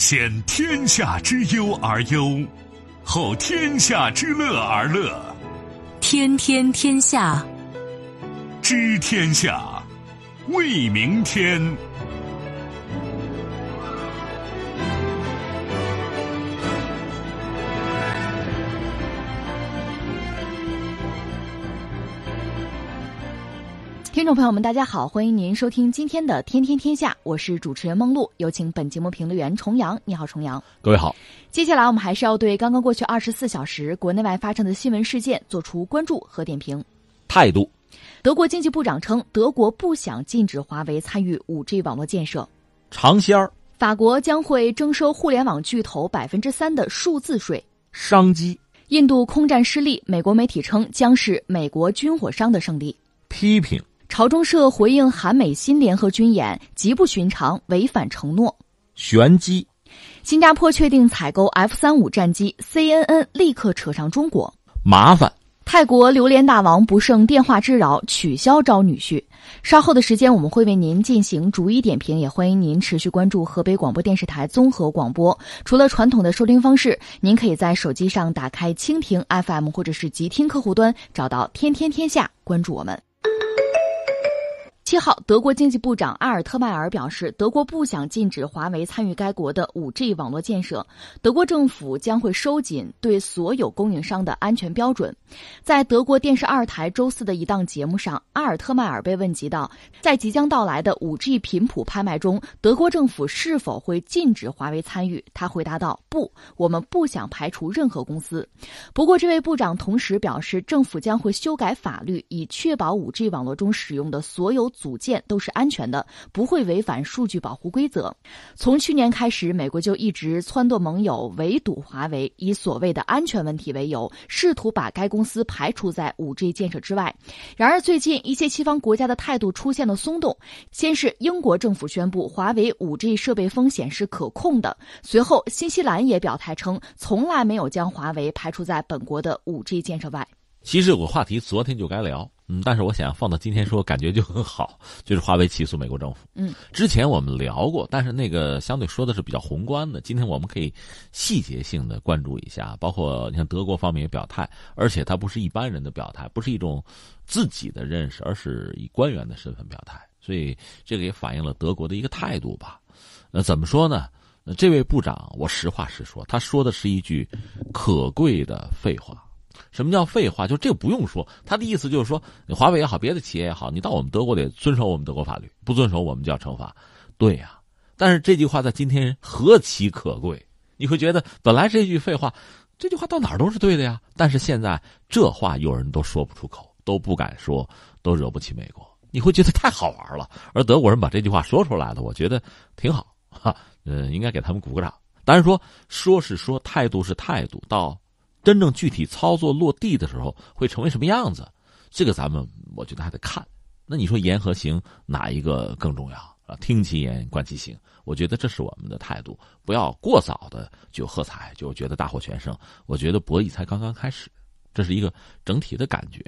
先天下之忧而忧，后天下之乐而乐。天天天下，知天下，为明天。听众朋友们，大家好，欢迎您收听今天的《天天天下》，我是主持人梦露，有请本节目评论员重阳。你好，重阳。各位好。接下来我们还是要对刚刚过去二十四小时国内外发生的新闻事件做出关注和点评。态度。德国经济部长称，德国不想禁止华为参与五 G 网络建设。尝鲜儿。法国将会征收互联网巨头百分之三的数字税。商机。印度空战失利，美国媒体称将是美国军火商的胜利。批评。朝中社回应韩美新联合军演极不寻常，违反承诺。玄机，新加坡确定采购 F 三五战机，CNN 立刻扯上中国。麻烦。泰国榴莲大王不胜电话之扰，取消招女婿。稍后的时间我们会为您进行逐一点评，也欢迎您持续关注河北广播电视台综合广播。除了传统的收听方式，您可以在手机上打开蜻蜓 FM 或者是极听客户端，找到“天天天下”，关注我们。七号，德国经济部长阿尔特迈尔表示，德国不想禁止华为参与该国的 5G 网络建设。德国政府将会收紧对所有供应商的安全标准。在德国电视二台周四的一档节目上，阿尔特迈尔被问及到，在即将到来的 5G 频谱拍卖中，德国政府是否会禁止华为参与？他回答道：“不，我们不想排除任何公司。”不过，这位部长同时表示，政府将会修改法律，以确保 5G 网络中使用的所有。组件都是安全的，不会违反数据保护规则。从去年开始，美国就一直撺掇盟友围堵华为，以所谓的安全问题为由，试图把该公司排除在 5G 建设之外。然而，最近一些西方国家的态度出现了松动。先是英国政府宣布华为 5G 设备风险是可控的，随后新西兰也表态称，从来没有将华为排除在本国的 5G 建设外。其实有个话题，昨天就该聊。嗯，但是我想放到今天说，感觉就很好，就是华为起诉美国政府。嗯，之前我们聊过，但是那个相对说的是比较宏观的。今天我们可以细节性的关注一下，包括你看德国方面也表态，而且他不是一般人的表态，不是一种自己的认识，而是以官员的身份表态，所以这个也反映了德国的一个态度吧。那怎么说呢？这位部长，我实话实说，他说的是一句可贵的废话。什么叫废话？就这个不用说，他的意思就是说，你华为也好，别的企业也好，你到我们德国得遵守我们德国法律，不遵守我们就要惩罚。对呀，但是这句话在今天何其可贵！你会觉得本来这句废话，这句话到哪儿都是对的呀。但是现在这话有人都说不出口，都不敢说，都惹不起美国。你会觉得太好玩了。而德国人把这句话说出来了，我觉得挺好哈，嗯，应该给他们鼓个掌。当然说说是说，态度是态度，到。真正具体操作落地的时候会成为什么样子？这个咱们我觉得还得看。那你说言和行哪一个更重要啊？听其言，观其行。我觉得这是我们的态度，不要过早的就喝彩，就觉得大获全胜。我觉得博弈才刚刚开始，这是一个整体的感觉。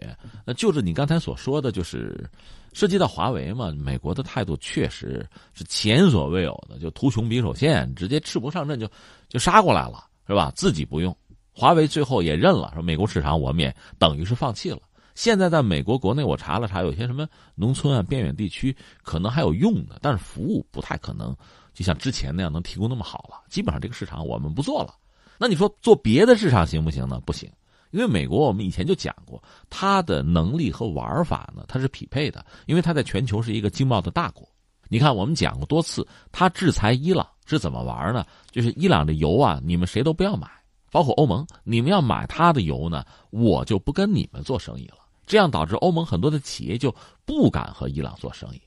那就是你刚才所说的就是涉及到华为嘛？美国的态度确实是前所未有的，就图穷匕首现，直接赤膊上阵就就杀过来了，是吧？自己不用。华为最后也认了，说美国市场我们也等于是放弃了。现在在美国国内，我查了查，有些什么农村啊、边远地区可能还有用的，但是服务不太可能，就像之前那样能提供那么好了。基本上这个市场我们不做了。那你说做别的市场行不行呢？不行，因为美国我们以前就讲过，它的能力和玩法呢，它是匹配的，因为它在全球是一个经贸的大国。你看，我们讲过多次，它制裁伊朗是怎么玩呢？就是伊朗的油啊，你们谁都不要买。包括欧盟，你们要买他的油呢，我就不跟你们做生意了。这样导致欧盟很多的企业就不敢和伊朗做生意。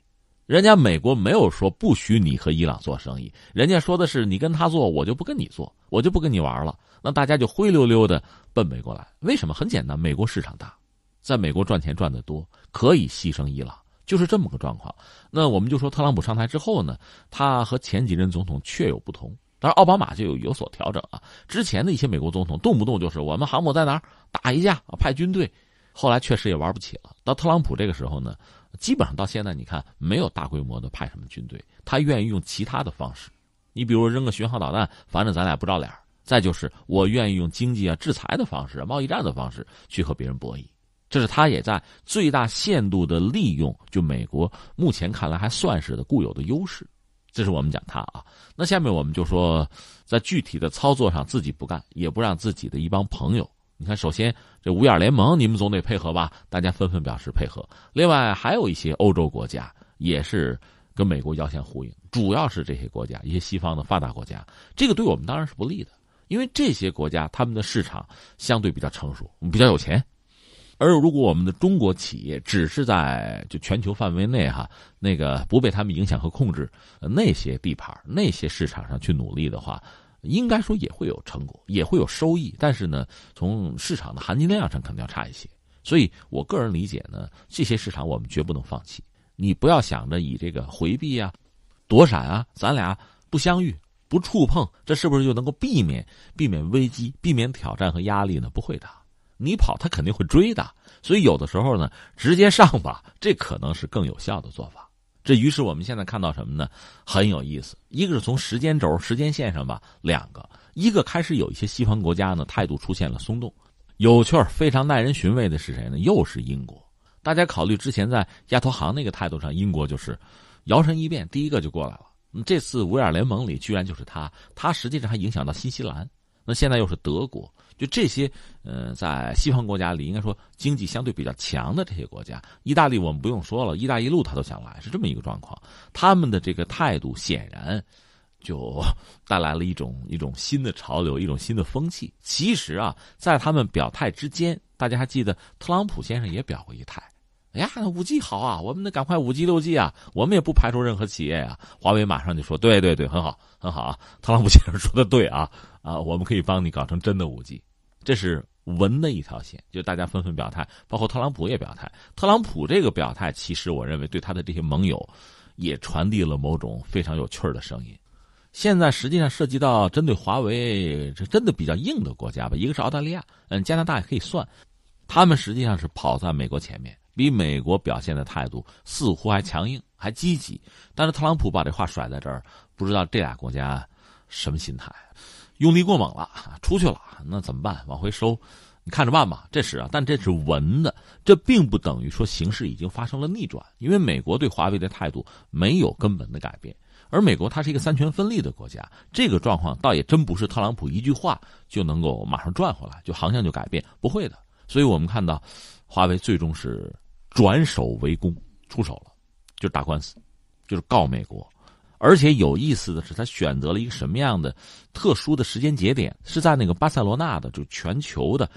人家美国没有说不许你和伊朗做生意，人家说的是你跟他做，我就不跟你做，我就不跟你玩了。那大家就灰溜溜的奔美国来。为什么？很简单，美国市场大，在美国赚钱赚得多，可以牺牲伊朗，就是这么个状况。那我们就说特朗普上台之后呢，他和前几任总统确有不同。当然，奥巴马就有有所调整啊。之前的一些美国总统动不动就是我们航母在哪儿打一架，派军队，后来确实也玩不起了。到特朗普这个时候呢，基本上到现在你看没有大规模的派什么军队，他愿意用其他的方式，你比如扔个巡航导弹，反正咱俩不着脸再就是我愿意用经济啊、制裁的方式、贸易战的方式去和别人博弈，这是他也在最大限度的利用就美国目前看来还算是的固有的优势。这是我们讲他啊。那下面我们就说，在具体的操作上自己不干，也不让自己的一帮朋友。你看，首先这五眼联盟，你们总得配合吧？大家纷纷表示配合。另外还有一些欧洲国家也是跟美国遥相呼应，主要是这些国家，一些西方的发达国家，这个对我们当然是不利的。因为这些国家他们的市场相对比较成熟，比较有钱，而如果我们的中国企业只是在就全球范围内哈，那个不被他们影响和控制，那些地盘、那些市场上去努力的话，应该说也会有成果，也会有收益。但是呢，从市场的含金量上肯定要差一些。所以我个人理解呢，这些市场我们绝不能放弃。你不要想着以这个回避啊、躲闪啊，咱俩不相遇。不触碰，这是不是就能够避免避免危机、避免挑战和压力呢？不会的，你跑他肯定会追的。所以有的时候呢，直接上吧，这可能是更有效的做法。这于是我们现在看到什么呢？很有意思。一个是从时间轴、时间线上吧，两个，一个开始有一些西方国家呢态度出现了松动。有趣儿、非常耐人寻味的是谁呢？又是英国。大家考虑之前在亚投行那个态度上，英国就是摇身一变，第一个就过来了。这次五眼联盟里居然就是他，他实际上还影响到新西兰，那现在又是德国，就这些，呃，在西方国家里应该说经济相对比较强的这些国家，意大利我们不用说了，一带一路他都想来，是这么一个状况。他们的这个态度显然就带来了一种一种新的潮流，一种新的风气。其实啊，在他们表态之间，大家还记得特朗普先生也表过一态。哎呀，五 G 好啊，我们得赶快五 G 六 G 啊，我们也不排除任何企业啊。华为马上就说，对对对，很好很好啊。特朗普先生说的对啊啊，我们可以帮你搞成真的五 G，这是文的一条线，就大家纷纷表态，包括特朗普也表态。特朗普这个表态，其实我认为对他的这些盟友，也传递了某种非常有趣儿的声音。现在实际上涉及到针对华为，这真的比较硬的国家吧，一个是澳大利亚，嗯，加拿大也可以算，他们实际上是跑在美国前面。比美国表现的态度似乎还强硬，还积极。但是特朗普把这话甩在这儿，不知道这俩国家什么心态，用力过猛了，出去了，那怎么办？往回收，你看着办吧。这是啊，但这是文的，这并不等于说形势已经发生了逆转，因为美国对华为的态度没有根本的改变，而美国它是一个三权分立的国家，这个状况倒也真不是特朗普一句话就能够马上转回来，就航向就改变，不会的。所以我们看到，华为最终是。转守为攻，出手了，就是打官司，就是告美国。而且有意思的是，他选择了一个什么样的特殊的时间节点？是在那个巴塞罗那的就全球的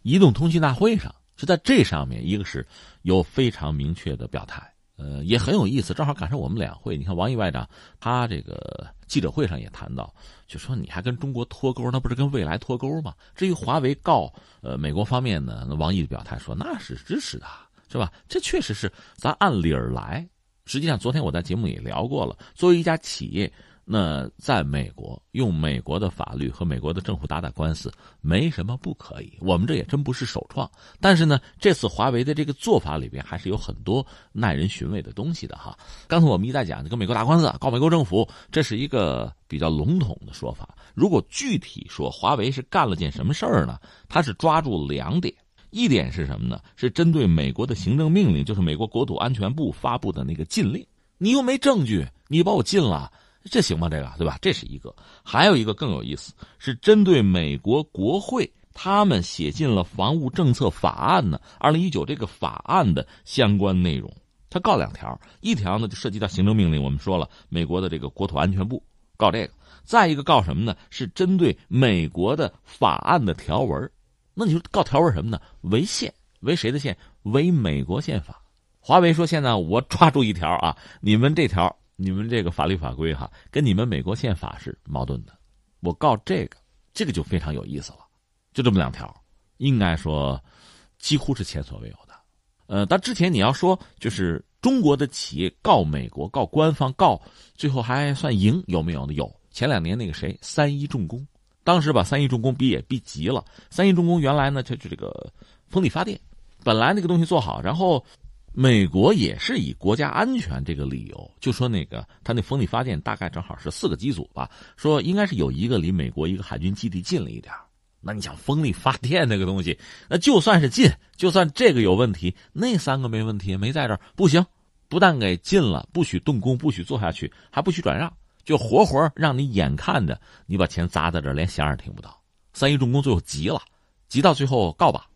移动通信大会上，是在这上面，一个是有非常明确的表态，呃，也很有意思。正好赶上我们两会，你看王毅外长他这个记者会上也谈到，就说你还跟中国脱钩，那不是跟未来脱钩吗？至于华为告呃美国方面呢，那王毅的表态说那是支持的。是吧？这确实是咱按理儿来。实际上，昨天我在节目里聊过了。作为一家企业，那在美国用美国的法律和美国的政府打打官司，没什么不可以。我们这也真不是首创。但是呢，这次华为的这个做法里边还是有很多耐人寻味的东西的哈。刚才我们一再讲，跟美国打官司告美国政府，这是一个比较笼统的说法。如果具体说，华为是干了件什么事儿呢？他是抓住两点。一点是什么呢？是针对美国的行政命令，就是美国国土安全部发布的那个禁令。你又没证据，你把我禁了，这行吗？这个对吧？这是一个。还有一个更有意思，是针对美国国会，他们写进了防务政策法案呢，二零一九这个法案的相关内容，他告两条。一条呢就涉及到行政命令，我们说了，美国的这个国土安全部告这个。再一个告什么呢？是针对美国的法案的条文。那你说告条文什么呢？违宪，违谁的宪？违美国宪法。华为说：“现在我抓住一条啊，你们这条，你们这个法律法规哈，跟你们美国宪法是矛盾的。我告这个，这个就非常有意思了。就这么两条，应该说几乎是前所未有的。呃，但之前你要说，就是中国的企业告美国，告官方，告最后还算赢，有没有呢？有。前两年那个谁，三一重工。”当时把三一重工逼也逼急了。三一重工原来呢，就就这个风力发电，本来那个东西做好，然后美国也是以国家安全这个理由，就说那个他那风力发电大概正好是四个机组吧，说应该是有一个离美国一个海军基地近了一点那你想风力发电那个东西，那就算是近，就算这个有问题，那三个没问题，没在这儿不行，不但给禁了，不许动工，不许做下去，还不许转让，就活活让你眼看着你把钱砸在这，连响也听不到。三一重工最后急了，急到最后告吧，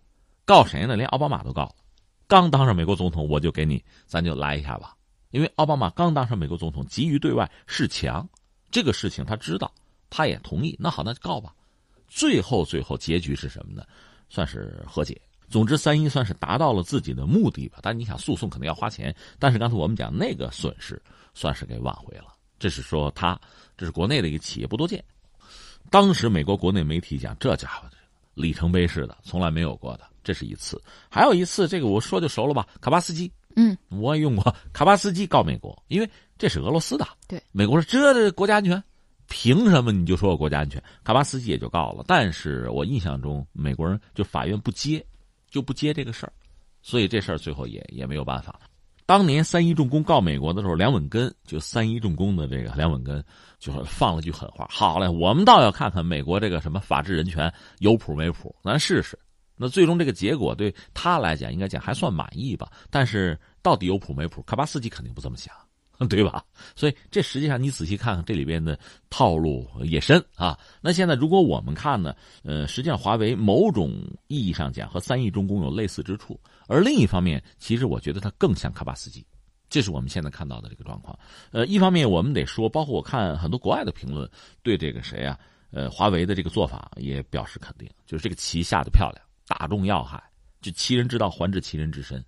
告谁呢？连奥巴马都告了。刚当上美国总统，我就给你，咱就来一下吧。因为奥巴马刚当上美国总统，急于对外示强，这个事情他知道，他也同意。那好，那就告吧。最后，最后结局是什么呢？算是和解。总之，三一算是达到了自己的目的吧。但你想，诉讼肯定要花钱。但是刚才我们讲那个损失，算是给挽回了。这是说他，这是国内的一个企业不多见。当时美国国内媒体讲，这家伙里程碑式的，从来没有过的。这是一次，还有一次，这个我说就熟了吧？卡巴斯基，嗯，我也用过。卡巴斯基告美国，因为这是俄罗斯的。对，美国说这这国家安全，凭什么你就说我国家安全？卡巴斯基也就告了。但是我印象中，美国人就法院不接，就不接这个事儿，所以这事儿最后也也没有办法。当年三一重工告美国的时候，梁稳根就三一重工的这个梁稳根就放了句狠话：好嘞，我们倒要看看美国这个什么法治人权有谱没谱，咱试试。那最终这个结果对他来讲，应该讲还算满意吧。但是到底有谱没谱，卡巴斯基肯定不这么想，对吧？所以这实际上你仔细看看这里边的套路也深啊。那现在如果我们看呢，呃，实际上华为某种意义上讲和三一重工有类似之处，而另一方面，其实我觉得它更像卡巴斯基，这是我们现在看到的这个状况。呃，一方面我们得说，包括我看很多国外的评论，对这个谁啊，呃，华为的这个做法也表示肯定，就是这个棋下的漂亮。打中要害，就其人之道还治其人之身。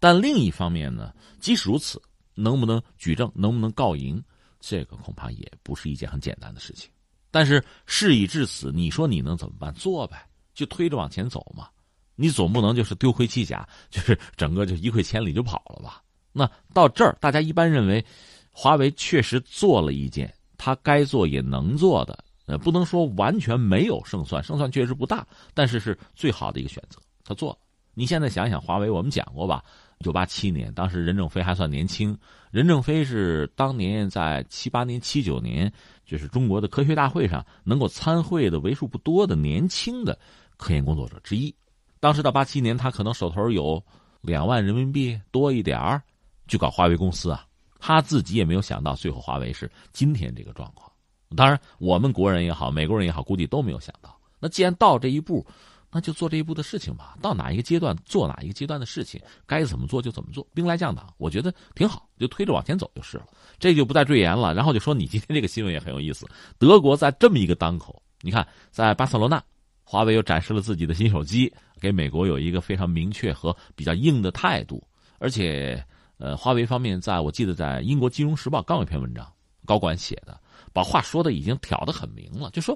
但另一方面呢，即使如此，能不能举证，能不能告赢，这个恐怕也不是一件很简单的事情。但是事已至此，你说你能怎么办？做呗，就推着往前走嘛。你总不能就是丢盔弃甲，就是整个就一溃千里就跑了吧？那到这儿，大家一般认为，华为确实做了一件他该做也能做的。呃，不能说完全没有胜算，胜算确实不大，但是是最好的一个选择。他做了。你现在想想，华为我们讲过吧？一九八七年，当时任正非还算年轻。任正非是当年在七八年、七九年，就是中国的科学大会上能够参会的为数不多的年轻的科研工作者之一。当时到八七年，他可能手头有两万人民币多一点儿，去搞华为公司啊。他自己也没有想到，最后华为是今天这个状况。当然，我们国人也好，美国人也好，估计都没有想到。那既然到这一步，那就做这一步的事情吧。到哪一个阶段做哪一个阶段的事情，该怎么做就怎么做，兵来将挡，我觉得挺好，就推着往前走就是了。这就不再赘言了。然后就说，你今天这个新闻也很有意思。德国在这么一个当口，你看，在巴塞罗那，华为又展示了自己的新手机，给美国有一个非常明确和比较硬的态度。而且，呃，华为方面，在我记得在英国金融时报刚有篇文章，高管写的。把话说的已经挑得很明了，就说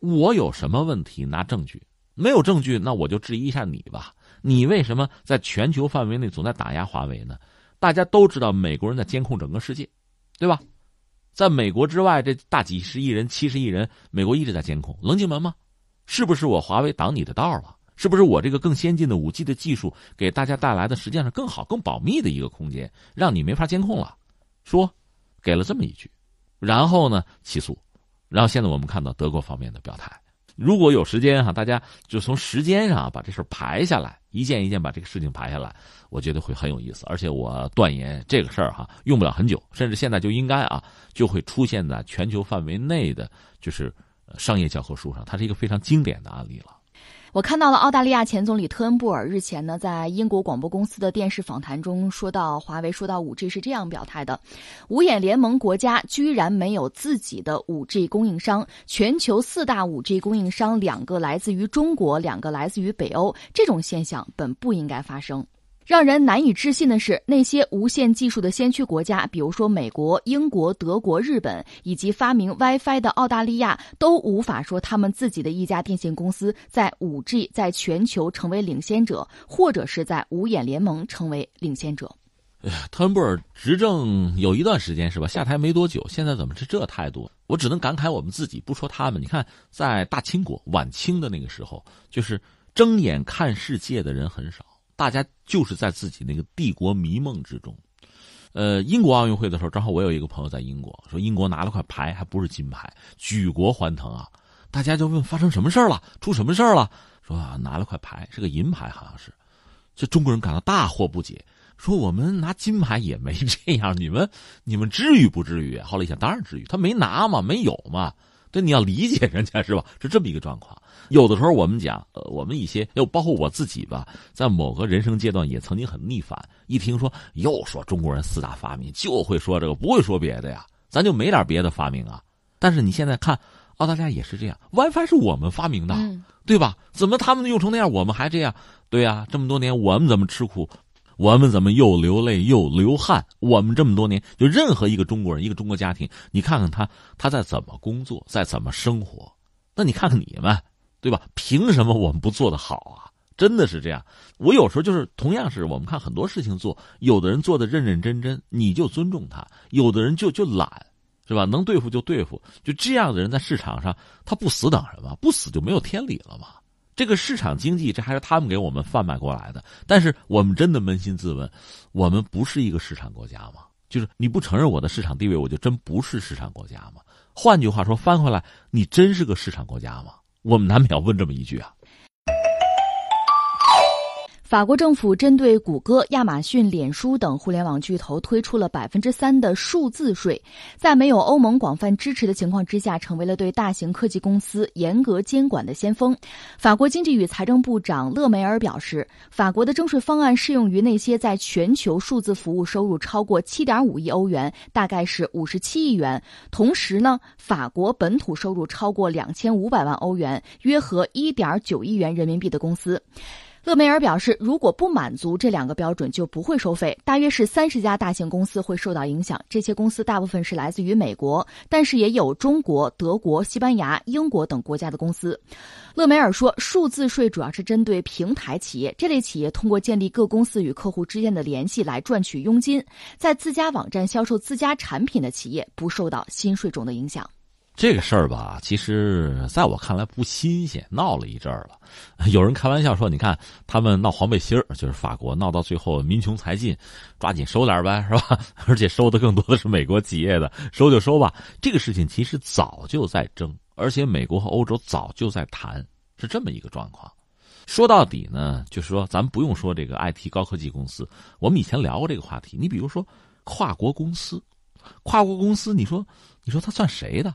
我有什么问题拿证据，没有证据那我就质疑一下你吧。你为什么在全球范围内总在打压华为呢？大家都知道美国人在监控整个世界，对吧？在美国之外这大几十亿人、七十亿人，美国一直在监控。棱镜门吗？是不是我华为挡你的道了？是不是我这个更先进的五 G 的技术给大家带来的实际上是更好、更保密的一个空间，让你没法监控了？说给了这么一句。然后呢，起诉，然后现在我们看到德国方面的表态。如果有时间哈，大家就从时间上把这事排下来，一件一件把这个事情排下来，我觉得会很有意思。而且我断言这个事儿哈，用不了很久，甚至现在就应该啊，就会出现在全球范围内的就是商业教科书上，它是一个非常经典的案例了。我看到了澳大利亚前总理特恩布尔日前呢，在英国广播公司的电视访谈中说到，华为说到五 G 是这样表态的：五眼联盟国家居然没有自己的五 G 供应商，全球四大五 G 供应商两个来自于中国，两个来自于北欧，这种现象本不应该发生。让人难以置信的是，那些无线技术的先驱国家，比如说美国、英国、德国、日本，以及发明 WiFi 的澳大利亚，都无法说他们自己的一家电信公司在 5G 在全球成为领先者，或者是在五眼联盟成为领先者。哎呀，特恩布尔执政有一段时间是吧？下台没多久，现在怎么是这态度？我只能感慨我们自己，不说他们。你看，在大清国晚清的那个时候，就是睁眼看世界的人很少。大家就是在自己那个帝国迷梦之中。呃，英国奥运会的时候，正好我有一个朋友在英国，说英国拿了块牌，还不是金牌，举国欢腾啊！大家就问发生什么事了，出什么事了？说啊，拿了块牌，是个银牌，好像是。这中国人感到大惑不解，说我们拿金牌也没这样，你们你们至于不至于？后来一想，当然至于，他没拿嘛，没有嘛。这，你要理解人家是吧？是这么一个状况。有的时候我们讲，呃，我们一些，又包括我自己吧，在某个人生阶段也曾经很逆反。一听说又说中国人四大发明，就会说这个，不会说别的呀，咱就没点别的发明啊。但是你现在看，澳大利亚也是这样，WiFi 是我们发明的，对吧？怎么他们用成那样，我们还这样？对呀，这么多年我们怎么吃苦？我们怎么又流泪又流汗？我们这么多年，就任何一个中国人，一个中国家庭，你看看他，他在怎么工作，在怎么生活？那你看看你们。对吧？凭什么我们不做得好啊？真的是这样。我有时候就是同样是我们看很多事情做，有的人做的认认真真，你就尊重他；有的人就就懒，是吧？能对付就对付。就这样的人在市场上，他不死等什么？不死就没有天理了嘛。这个市场经济，这还是他们给我们贩卖过来的。但是我们真的扪心自问，我们不是一个市场国家吗？就是你不承认我的市场地位，我就真不是市场国家吗？换句话说，翻回来，你真是个市场国家吗？我们难免要问这么一句啊。法国政府针对谷歌、亚马逊、脸书等互联网巨头推出了百分之三的数字税，在没有欧盟广泛支持的情况之下，成为了对大型科技公司严格监管的先锋。法国经济与财政部长勒梅尔表示，法国的征税方案适用于那些在全球数字服务收入超过七点五亿欧元，大概是五十七亿元。同时呢，法国本土收入超过两千五百万欧元，约合一点九亿元人民币的公司。勒梅尔表示，如果不满足这两个标准，就不会收费。大约是三十家大型公司会受到影响，这些公司大部分是来自于美国，但是也有中国、德国、西班牙、英国等国家的公司。勒梅尔说，数字税主要是针对平台企业，这类企业通过建立各公司与客户之间的联系来赚取佣金，在自家网站销售自家产品的企业不受到新税种的影响。这个事儿吧，其实在我看来不新鲜，闹了一阵儿了。有人开玩笑说：“你看他们闹黄背心儿，就是法国闹到最后民穷财尽，抓紧收点呗，是吧？而且收的更多的是美国企业的，收就收吧。这个事情其实早就在争，而且美国和欧洲早就在谈，是这么一个状况。说到底呢，就是说咱不用说这个 IT 高科技公司，我们以前聊过这个话题。你比如说跨国公司，跨国公司，你说你说它算谁的？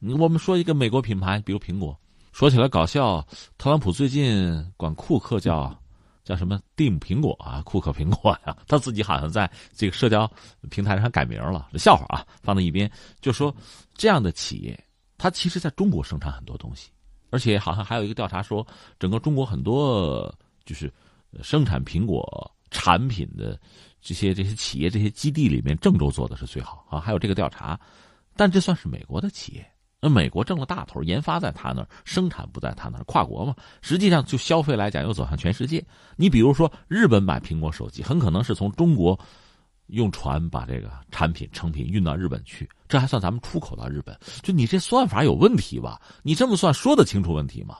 我们说一个美国品牌，比如苹果。说起来搞笑，特朗普最近管库克叫叫什么蒂姆苹果啊，库克苹果呀，他自己好像在这个社交平台上改名了。这笑话啊，放在一边。就说这样的企业，它其实在中国生产很多东西，而且好像还有一个调查说，整个中国很多就是生产苹果产品的这些这些企业这些基地里面，郑州做的是最好啊。还有这个调查，但这算是美国的企业。那美国挣了大头，研发在他那儿，生产不在他那儿，跨国嘛。实际上，就消费来讲，又走向全世界。你比如说，日本买苹果手机，很可能是从中国用船把这个产品成品运到日本去，这还算咱们出口到日本。就你这算法有问题吧？你这么算说得清楚问题吗？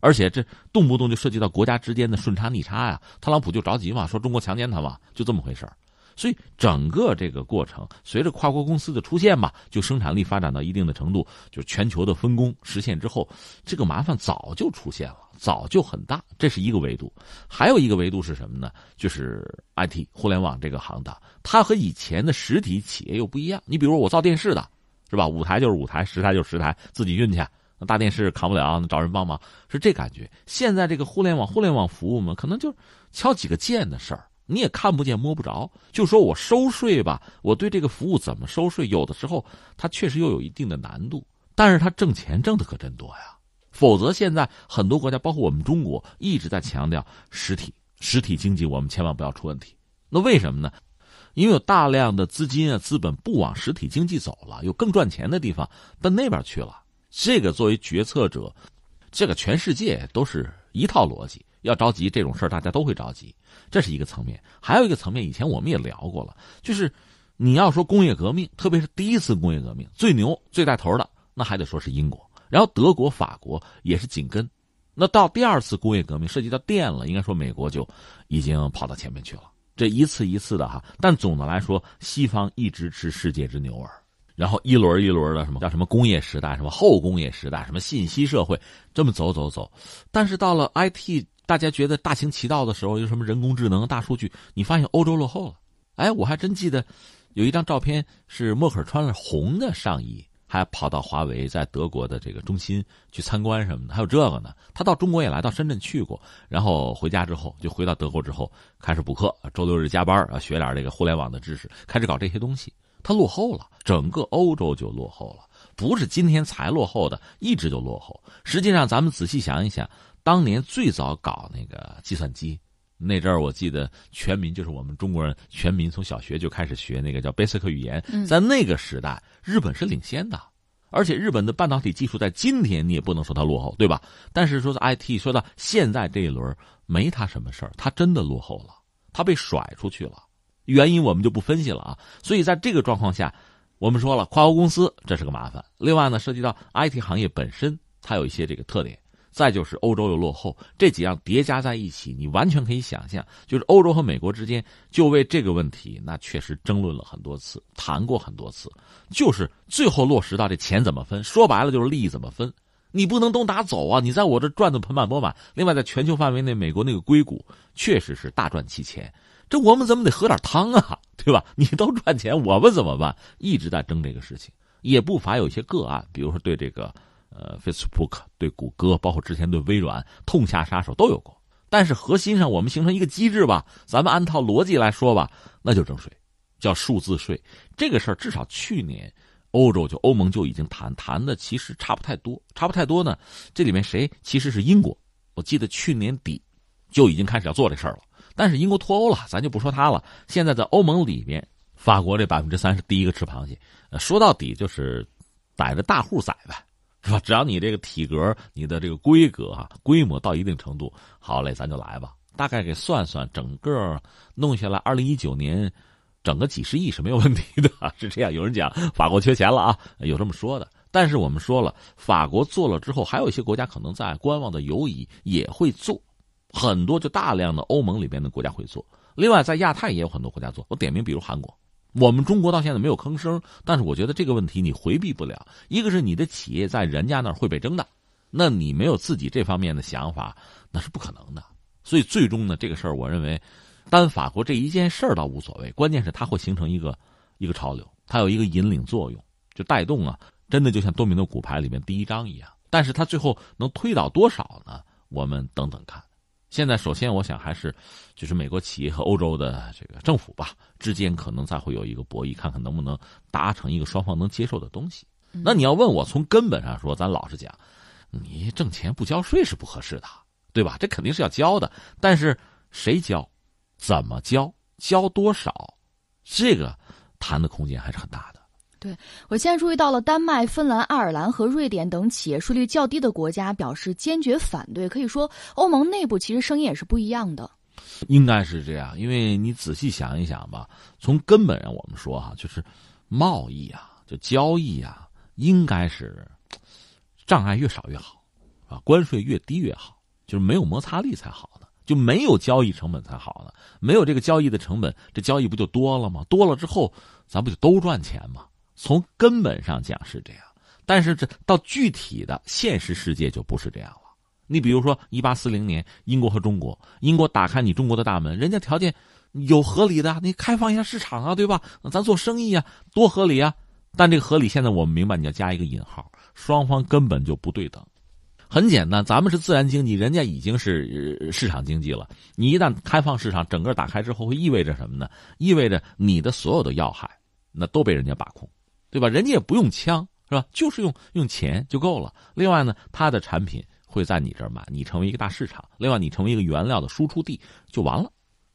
而且这动不动就涉及到国家之间的顺差逆差呀。特朗普就着急嘛，说中国强奸他嘛，就这么回事儿。所以整个这个过程，随着跨国公司的出现吧，就生产力发展到一定的程度，就全球的分工实现之后，这个麻烦早就出现了，早就很大。这是一个维度，还有一个维度是什么呢？就是 IT 互联网这个行当，它和以前的实体企业又不一样。你比如我造电视的，是吧？五台就是五台，十台就是十台，自己运去，那大电视扛不了，找人帮忙，是这感觉。现在这个互联网，互联网服务嘛，可能就敲几个键的事儿。你也看不见摸不着，就说我收税吧，我对这个服务怎么收税，有的时候它确实又有一定的难度，但是它挣钱挣的可真多呀。否则现在很多国家，包括我们中国，一直在强调实体实体经济，我们千万不要出问题。那为什么呢？因为有大量的资金啊资本不往实体经济走了，有更赚钱的地方奔那边去了。这个作为决策者，这个全世界都是一套逻辑。要着急这种事儿，大家都会着急，这是一个层面。还有一个层面，以前我们也聊过了，就是你要说工业革命，特别是第一次工业革命最牛、最带头的，那还得说是英国，然后德国、法国也是紧跟，那到第二次工业革命涉及到电了，应该说美国就已经跑到前面去了。这一次一次的哈，但总的来说，西方一直是世界之牛耳。然后一轮一轮的什么叫什么工业时代，什么后工业时代，什么信息社会，这么走走走。但是到了 IT，大家觉得大行其道的时候，有什么人工智能、大数据，你发现欧洲落后了。哎，我还真记得有一张照片是默克尔穿了红的上衣。还跑到华为在德国的这个中心去参观什么的，还有这个呢。他到中国也来到深圳去过，然后回家之后就回到德国之后开始补课，周六日加班啊，学点这个互联网的知识，开始搞这些东西。他落后了，整个欧洲就落后了，不是今天才落后的，一直就落后。实际上，咱们仔细想一想，当年最早搞那个计算机。那阵儿我记得全民就是我们中国人，全民从小学就开始学那个叫 Basic 语言。在那个时代，日本是领先的，而且日本的半导体技术在今天你也不能说它落后，对吧？但是说 IT 说到现在这一轮没它什么事儿，它真的落后了，它被甩出去了。原因我们就不分析了啊。所以在这个状况下，我们说了跨国公司这是个麻烦。另外呢，涉及到 IT 行业本身，它有一些这个特点。再就是欧洲又落后，这几样叠加在一起，你完全可以想象，就是欧洲和美国之间就为这个问题，那确实争论了很多次，谈过很多次，就是最后落实到这钱怎么分，说白了就是利益怎么分，你不能都拿走啊，你在我这赚的盆满钵满。另外，在全球范围内，美国那个硅谷确实是大赚其钱，这我们怎么得喝点汤啊，对吧？你都赚钱，我们怎么办？一直在争这个事情，也不乏有一些个案，比如说对这个。呃，Facebook 对谷歌，包括之前对微软痛下杀手都有过，但是核心上我们形成一个机制吧，咱们按套逻辑来说吧，那就征税，叫数字税。这个事儿至少去年欧洲就欧盟就已经谈谈的，其实差不太多，差不太多呢。这里面谁其实是英国，我记得去年底就已经开始要做这事儿了，但是英国脱欧了，咱就不说他了。现在在欧盟里面，法国这百分之三是第一个吃螃蟹，说到底就是逮着大户宰呗。是吧？只要你这个体格、你的这个规格啊、规模到一定程度，好嘞，咱就来吧。大概给算算，整个弄下来，二零一九年整个几十亿是没有问题的，是这样。有人讲法国缺钱了啊，有这么说的。但是我们说了，法国做了之后，还有一些国家可能在观望的犹疑，也会做。很多就大量的欧盟里边的国家会做。另外，在亚太也有很多国家做。我点名，比如韩国。我们中国到现在没有吭声，但是我觉得这个问题你回避不了。一个是你的企业在人家那儿会被征的，那你没有自己这方面的想法，那是不可能的。所以最终呢，这个事儿我认为，单法国这一件事儿倒无所谓，关键是它会形成一个一个潮流，它有一个引领作用，就带动啊，真的就像多米诺骨牌里面第一章一样。但是它最后能推倒多少呢？我们等等看。现在首先，我想还是，就是美国企业和欧洲的这个政府吧之间可能再会有一个博弈，看看能不能达成一个双方能接受的东西。那你要问我，从根本上说，咱老实讲，你挣钱不交税是不合适的，对吧？这肯定是要交的，但是谁交，怎么交，交多少，这个谈的空间还是很大的。对我现在注意到了，丹麦、芬兰、爱尔兰和瑞典等企业税率较低的国家表示坚决反对。可以说，欧盟内部其实声音也是不一样的。应该是这样，因为你仔细想一想吧，从根本上我们说哈，就是贸易啊，就交易啊，应该是障碍越少越好，啊，关税越低越好，就是没有摩擦力才好呢，就没有交易成本才好呢，没有这个交易的成本，这交易不就多了吗？多了之后，咱不就都赚钱吗？从根本上讲是这样，但是这到具体的现实世界就不是这样了。你比如说，一八四零年，英国和中国，英国打开你中国的大门，人家条件有合理的，你开放一下市场啊，对吧？咱做生意啊，多合理啊！但这个合理，现在我们明白，你要加一个引号，双方根本就不对等。很简单，咱们是自然经济，人家已经是市场经济了。你一旦开放市场，整个打开之后，会意味着什么呢？意味着你的所有的要害，那都被人家把控。对吧？人家也不用枪，是吧？就是用用钱就够了。另外呢，他的产品会在你这儿买，你成为一个大市场。另外，你成为一个原料的输出地，就完了，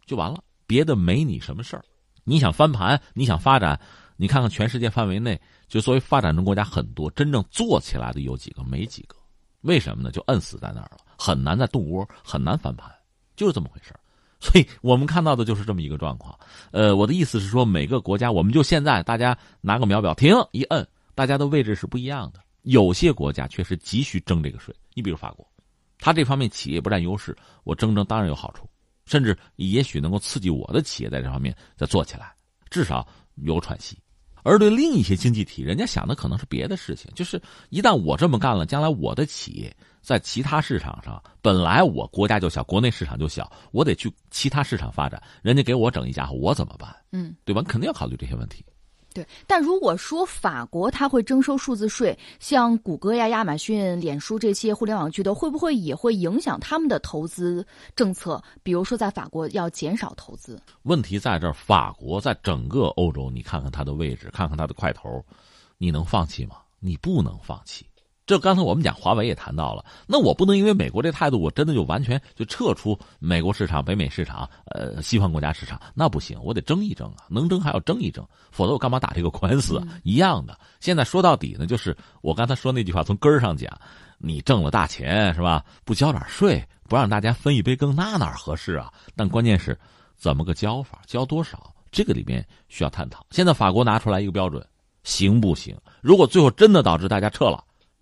就完了。别的没你什么事儿。你想翻盘，你想发展，你看看全世界范围内，就作为发展中国家很多，真正做起来的有几个？没几个。为什么呢？就摁死在那儿了，很难再动窝，很难翻盘，就是这么回事儿。所以我们看到的就是这么一个状况，呃，我的意思是说，每个国家，我们就现在大家拿个秒表停一摁，大家的位置是不一样的。有些国家确实急需征这个税，你比如法国，他这方面企业不占优势，我征征当然有好处，甚至也许能够刺激我的企业在这方面再做起来，至少有喘息。而对另一些经济体，人家想的可能是别的事情，就是一旦我这么干了，将来我的企业在其他市场上，本来我国家就小，国内市场就小，我得去其他市场发展，人家给我整一家伙，我怎么办？嗯，对吧？肯定要考虑这些问题。对，但如果说法国它会征收数字税，像谷歌呀、亚马逊、脸书这些互联网巨头，会不会也会影响他们的投资政策？比如说，在法国要减少投资。问题在这儿，法国在整个欧洲，你看看它的位置，看看它的块头，你能放弃吗？你不能放弃。这刚才我们讲华为也谈到了，那我不能因为美国这态度，我真的就完全就撤出美国市场、北美市场、呃西方国家市场，那不行，我得争一争啊，能争还要争一争，否则我干嘛打这个官司啊？一样的。现在说到底呢，就是我刚才说那句话，从根儿上讲，你挣了大钱是吧？不交点税，不让大家分一杯羹，那哪合适啊？但关键是怎么个交法，交多少，这个里面需要探讨。现在法国拿出来一个标准，行不行？如果最后真的导致大家撤了。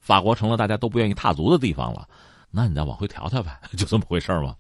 法国成了大家都不愿意踏足的地方了，那你再往回调调呗，就这么回事吗？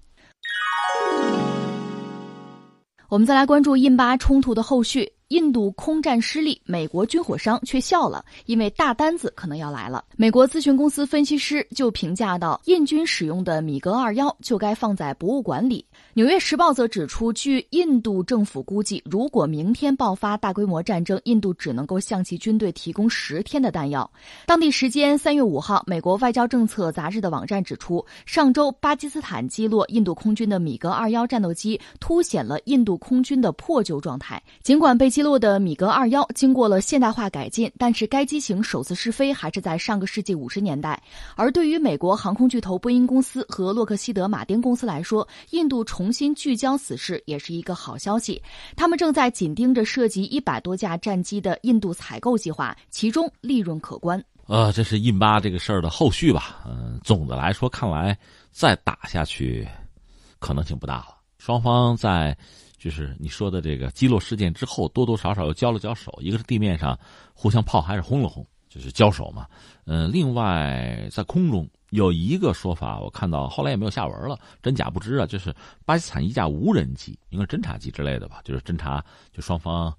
我们再来关注印巴冲突的后续。印度空战失利，美国军火商却笑了，因为大单子可能要来了。美国咨询公司分析师就评价到，印军使用的米格二幺就该放在博物馆里。纽约时报则指出，据印度政府估计，如果明天爆发大规模战争，印度只能够向其军队提供十天的弹药。当地时间三月五号，美国外交政策杂志的网站指出，上周巴基斯坦击落印度空军的米格二幺战斗机，凸显了印度空军的破旧状态。尽管被记录的米格二幺经过了现代化改进，但是该机型首次试飞还是在上个世纪五十年代。而对于美国航空巨头波音公司和洛克希德马丁公司来说，印度重新聚焦此事也是一个好消息。他们正在紧盯着涉及一百多架战机的印度采购计划，其中利润可观。呃，这是印巴这个事儿的后续吧？嗯，总的来说，看来再打下去可能性不大了。双方在。就是你说的这个击落事件之后，多多少少又交了交手，一个是地面上互相炮还是轰了轰，就是交手嘛。嗯，另外在空中有一个说法，我看到后来也没有下文了，真假不知啊。就是巴基斯坦一架无人机，应该侦察机之类的吧，就是侦察，就双方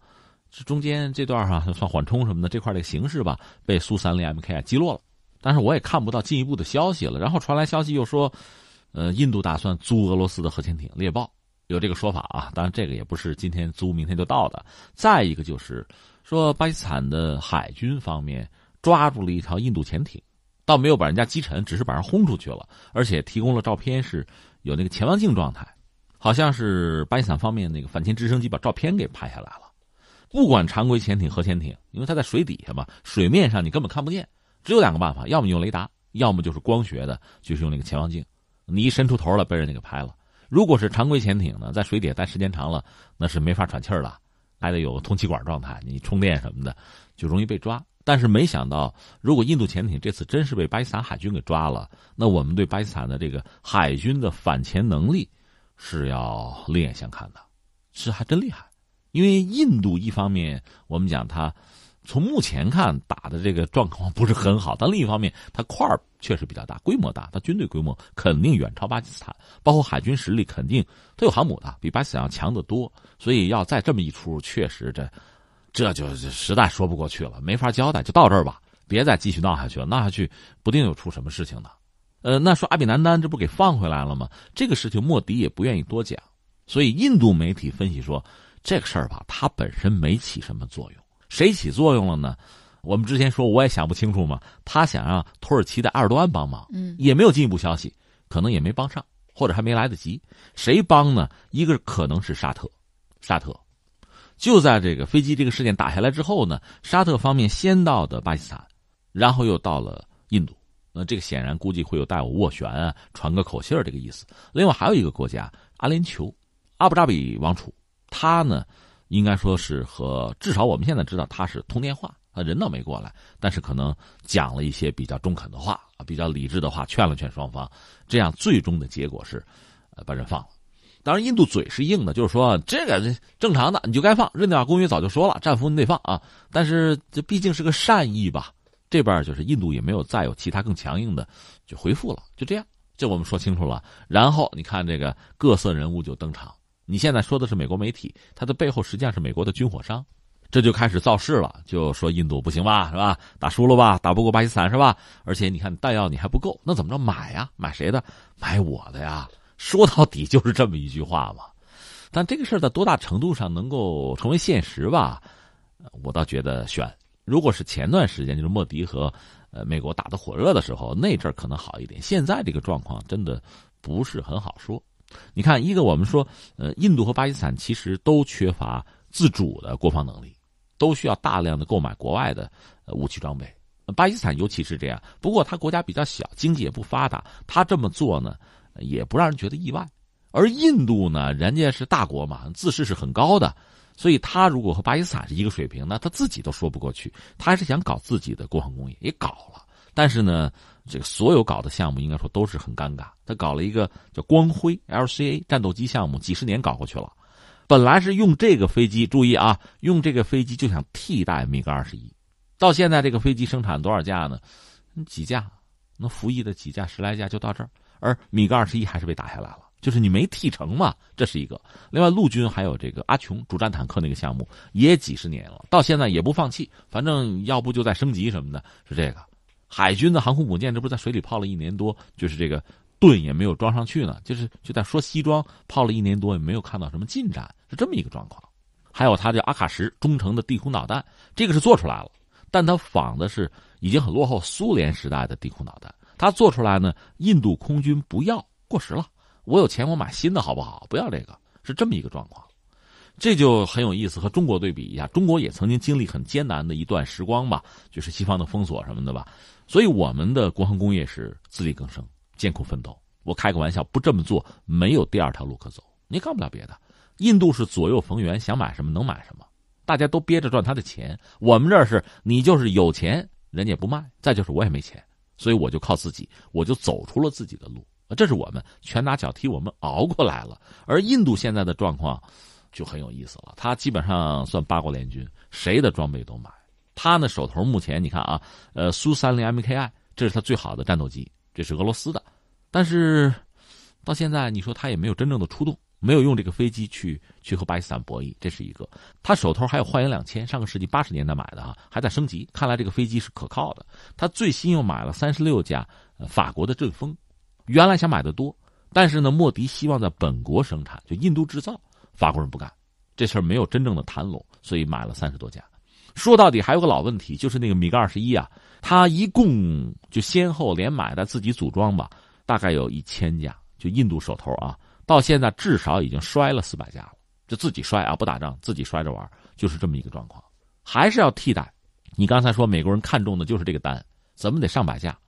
这中间这段哈算缓冲什么的这块的形式吧，被苏三零 MK 啊击落了，但是我也看不到进一步的消息了。然后传来消息又说，呃，印度打算租俄罗斯的核潜艇猎豹。有这个说法啊，当然这个也不是今天租明天就到的。再一个就是说，巴基斯坦的海军方面抓住了一条印度潜艇，倒没有把人家击沉，只是把人轰出去了，而且提供了照片，是有那个潜望镜状态，好像是巴基斯坦方面那个反潜直升机把照片给拍下来了。不管常规潜艇、核潜艇，因为它在水底下嘛，水面上你根本看不见，只有两个办法：要么用雷达，要么就是光学的，就是用那个潜望镜。你一伸出头来，被人家给拍了。如果是常规潜艇呢，在水底待时间长了，那是没法喘气儿了，还得有通气管状态，你充电什么的就容易被抓。但是没想到，如果印度潜艇这次真是被巴基斯坦海军给抓了，那我们对巴基斯坦的这个海军的反潜能力是要另眼相看的，是还真厉害。因为印度一方面，我们讲它。从目前看，打的这个状况不是很好，但另一方面，它块儿确实比较大，规模大，它军队规模肯定远超巴基斯坦，包括海军实力肯定它有航母的，比巴基斯坦要强得多。所以要再这么一出，确实这这就实在说不过去了，没法交代，就到这儿吧，别再继续闹下去了，闹下去不定又出什么事情呢。呃，那说阿比南丹这不给放回来了吗？这个事情莫迪也不愿意多讲，所以印度媒体分析说，这个事儿吧，它本身没起什么作用。谁起作用了呢？我们之前说我也想不清楚嘛。他想让土耳其的埃尔多安帮忙，嗯，也没有进一步消息，可能也没帮上，或者还没来得及。谁帮呢？一个可能是沙特，沙特就在这个飞机这个事件打下来之后呢，沙特方面先到的巴基斯坦，然后又到了印度。那这个显然估计会有带我斡旋啊，传个口信儿这个意思。另外还有一个国家阿联酋，阿布扎比王储，他呢？应该说是和至少我们现在知道他是通电话，啊人倒没过来，但是可能讲了一些比较中肯的话，啊比较理智的话，劝了劝双方，这样最终的结果是，呃，把人放了。当然，印度嘴是硬的，就是说这个正常的，你就该放。日内瓦公约早就说了，战俘你得放啊。但是这毕竟是个善意吧，这边就是印度也没有再有其他更强硬的就回复了，就这样。这我们说清楚了。然后你看这个各色人物就登场。你现在说的是美国媒体，它的背后实际上是美国的军火商，这就开始造势了，就说印度不行吧，是吧？打输了吧？打不过巴基斯坦是吧？而且你看弹药你还不够，那怎么着买呀？买谁的？买我的呀！说到底就是这么一句话嘛。但这个事儿在多大程度上能够成为现实吧？我倒觉得悬。如果是前段时间，就是莫迪和呃美国打得火热的时候，那阵儿可能好一点。现在这个状况真的不是很好说。你看，一个我们说，呃，印度和巴基斯坦其实都缺乏自主的国防能力，都需要大量的购买国外的武器装备。巴基斯坦尤其是这样。不过，他国家比较小，经济也不发达，他这么做呢，也不让人觉得意外。而印度呢，人家是大国嘛，自视是很高的，所以他如果和巴基斯坦是一个水平，那他自己都说不过去。他还是想搞自己的国防工业，也搞了。但是呢，这个所有搞的项目应该说都是很尴尬。他搞了一个叫光辉 LCA 战斗机项目，几十年搞过去了。本来是用这个飞机，注意啊，用这个飞机就想替代米格二十一。到现在这个飞机生产多少架呢？几架？那服役的几架，十来架就到这儿。而米格二十一还是被打下来了，就是你没替成嘛，这是一个。另外，陆军还有这个阿琼主战坦克那个项目，也几十年了，到现在也不放弃，反正要不就在升级什么的，是这个。海军的航空母舰，这不是在水里泡了一年多，就是这个盾也没有装上去呢，就是就在说西装泡了一年多，也没有看到什么进展，是这么一个状况。还有它叫阿卡什中程的地空导弹，这个是做出来了，但它仿的是已经很落后苏联时代的地空导弹，它做出来呢，印度空军不要，过时了，我有钱我买新的好不好？不要这个，是这么一个状况。这就很有意思，和中国对比一下，中国也曾经经历很艰难的一段时光吧，就是西方的封锁什么的吧，所以我们的国防工业是自力更生、艰苦奋斗。我开个玩笑，不这么做没有第二条路可走，你干不了别的。印度是左右逢源，想买什么能买什么，大家都憋着赚他的钱。我们这是你就是有钱，人家不卖；再就是我也没钱，所以我就靠自己，我就走出了自己的路。这是我们拳打脚踢，我们熬过来了。而印度现在的状况。就很有意思了，他基本上算八国联军，谁的装备都买。他呢手头目前你看啊，呃，苏三零 MKI，这是他最好的战斗机，这是俄罗斯的。但是到现在，你说他也没有真正的出动，没有用这个飞机去去和巴基斯坦博弈，这是一个。他手头还有幻影两千，上个世纪八十年代买的哈，还在升级，看来这个飞机是可靠的。他最新又买了三十六架法国的阵风，原来想买的多，但是呢，莫迪希望在本国生产，就印度制造。法国人不干，这事儿没有真正的谈拢，所以买了三十多架。说到底还有个老问题，就是那个米格二十一啊，他一共就先后连买的自己组装吧，大概有一千架，就印度手头啊，到现在至少已经摔了四百架了，就自己摔啊，不打仗自己摔着玩，就是这么一个状况，还是要替代。你刚才说美国人看中的就是这个单，怎么得上百架？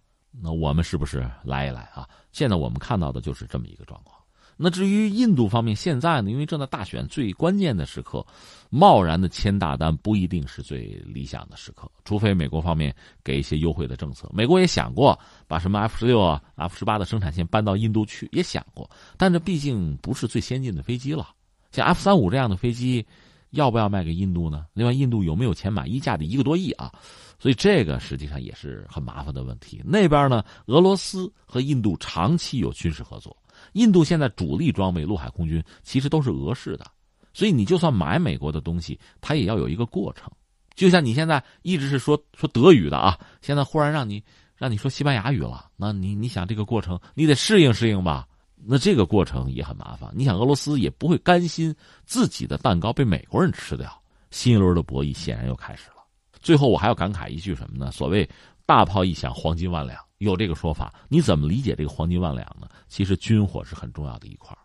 那我们是不是来一来啊？现在我们看到的就是这么一个状况。那至于印度方面，现在呢，因为正在大选最关键的时刻，贸然的签大单不一定是最理想的时刻，除非美国方面给一些优惠的政策。美国也想过把什么 F 十六啊、F 十八的生产线搬到印度去，也想过，但这毕竟不是最先进的飞机了。像 F 三五这样的飞机，要不要卖给印度呢？另外，印度有没有钱买？一架得一个多亿啊，所以这个实际上也是很麻烦的问题。那边呢，俄罗斯和印度长期有军事合作。印度现在主力装备陆海空军其实都是俄式的，所以你就算买美国的东西，它也要有一个过程。就像你现在一直是说说德语的啊，现在忽然让你让你说西班牙语了，那你你想这个过程你得适应适应吧？那这个过程也很麻烦。你想俄罗斯也不会甘心自己的蛋糕被美国人吃掉，新一轮的博弈显然又开始了。最后我还要感慨一句什么呢？所谓大炮一响，黄金万两。有这个说法，你怎么理解这个黄金万两呢？其实军火是很重要的一块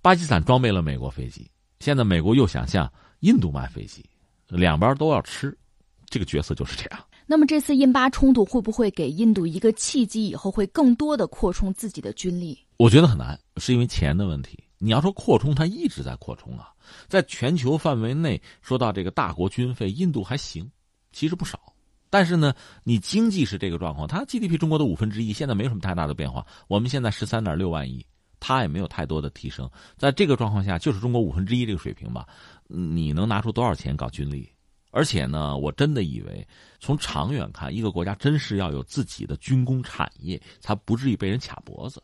巴基斯坦装备了美国飞机，现在美国又想向印度卖飞机，两边都要吃，这个角色就是这样。那么这次印巴冲突会不会给印度一个契机，以后会更多的扩充自己的军力？我觉得很难，是因为钱的问题。你要说扩充，它一直在扩充啊，在全球范围内，说到这个大国军费，印度还行，其实不少。但是呢，你经济是这个状况，它 GDP 中国的五分之一，现在没有什么太大的变化。我们现在十三点六万亿，它也没有太多的提升。在这个状况下，就是中国五分之一这个水平吧，你能拿出多少钱搞军力？而且呢，我真的以为，从长远看，一个国家真是要有自己的军工产业，才不至于被人卡脖子。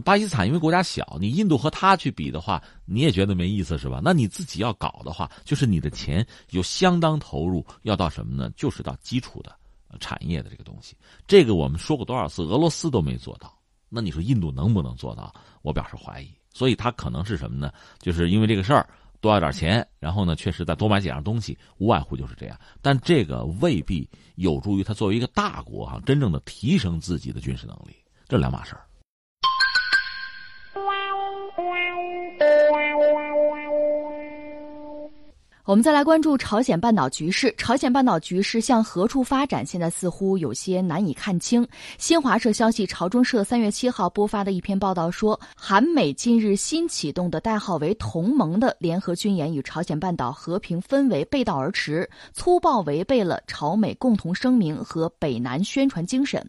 巴基斯坦因为国家小，你印度和他去比的话，你也觉得没意思是吧？那你自己要搞的话，就是你的钱有相当投入，要到什么呢？就是到基础的产业的这个东西。这个我们说过多少次，俄罗斯都没做到。那你说印度能不能做到？我表示怀疑。所以他可能是什么呢？就是因为这个事儿多要点钱，然后呢，确实再多买几样东西，无外乎就是这样。但这个未必有助于他作为一个大国哈，真正的提升自己的军事能力，这两码事儿。我们再来关注朝鲜半岛局势。朝鲜半岛局势向何处发展，现在似乎有些难以看清。新华社消息，朝中社三月七号播发的一篇报道说，韩美近日新启动的代号为“同盟”的联合军演与朝鲜半岛和平氛围背道而驰，粗暴违背了朝美共同声明和北南宣传精神。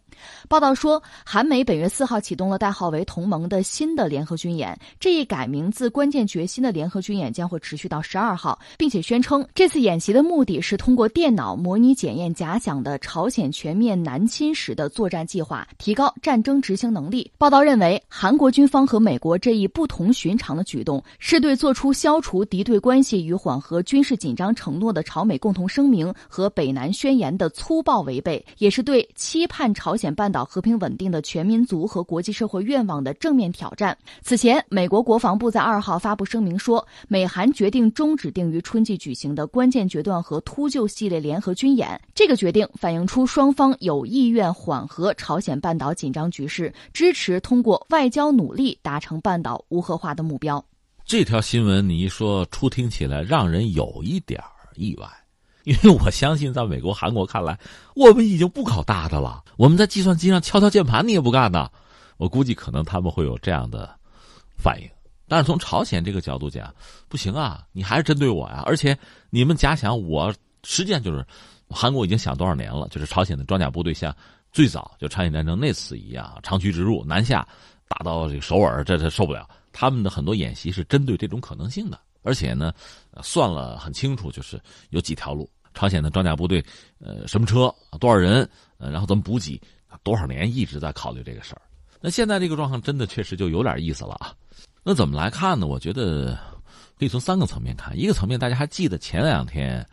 报道说，韩美本月四号启动了代号为“同盟”的新的联合军演，这一改名字关键决心的联合军演将会持续到十二号，并且。宣宣称这次演习的目的是通过电脑模拟检验假想的朝鲜全面南侵时的作战计划，提高战争执行能力。报道认为，韩国军方和美国这一不同寻常的举动，是对做出消除敌对关系与缓和军事紧张承诺的朝美共同声明和北南宣言的粗暴违背，也是对期盼朝鲜半岛和平稳定的全民族和国际社会愿望的正面挑战。此前，美国国防部在二号发布声明说，美韩决定终止定于春季。举行的关键决断和秃鹫系列联合军演，这个决定反映出双方有意愿缓和朝鲜半岛紧张局势，支持通过外交努力达成半岛无核化的目标。这条新闻你一说，初听起来让人有一点意外，因为我相信在美国、韩国看来，我们已经不搞大的了，我们在计算机上敲敲键盘，你也不干呢。我估计可能他们会有这样的反应。但是从朝鲜这个角度讲，不行啊，你还是针对我呀！而且你们假想，我实际上就是韩国已经想多少年了，就是朝鲜的装甲部队像最早就朝鲜战争那次一样，长驱直入，南下打到这个首尔，这他受不了。他们的很多演习是针对这种可能性的，而且呢，算了很清楚，就是有几条路。朝鲜的装甲部队，呃，什么车，多少人，呃，然后怎么补给，多少年一直在考虑这个事儿。那现在这个状况真的确实就有点意思了啊！那怎么来看呢？我觉得可以从三个层面看。一个层面，大家还记得前两天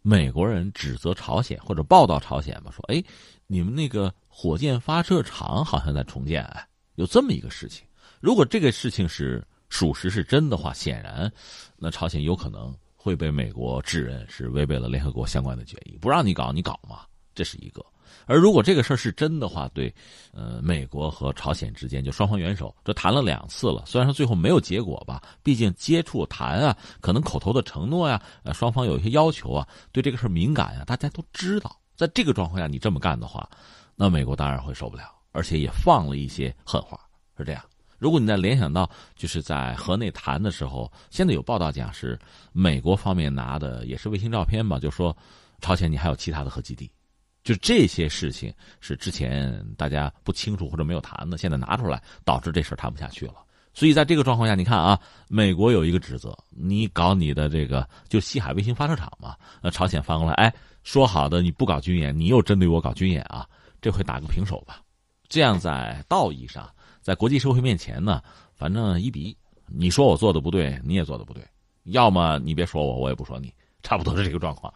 美国人指责朝鲜或者报道朝鲜吗？说，哎，你们那个火箭发射场好像在重建，有这么一个事情。如果这个事情是属实是真的话，显然那朝鲜有可能会被美国指认是违背了联合国相关的决议，不让你搞，你搞嘛，这是一个。而如果这个事儿是真的话，对，呃，美国和朝鲜之间就双方元首这谈了两次了，虽然说最后没有结果吧，毕竟接触谈啊，可能口头的承诺呀，呃，双方有一些要求啊，对这个事儿敏感呀，大家都知道。在这个状况下，你这么干的话，那美国当然会受不了，而且也放了一些狠话，是这样。如果你再联想到就是在河内谈的时候，现在有报道讲是美国方面拿的也是卫星照片吧，就说朝鲜你还有其他的核基地。就这些事情是之前大家不清楚或者没有谈的，现在拿出来，导致这事谈不下去了。所以在这个状况下，你看啊，美国有一个指责，你搞你的这个就西海卫星发射场嘛，那朝鲜翻过来，哎，说好的你不搞军演，你又针对我搞军演啊，这回打个平手吧。这样在道义上，在国际社会面前呢，反正一比一，你说我做的不对，你也做的不对，要么你别说我，我也不说你，差不多是这个状况。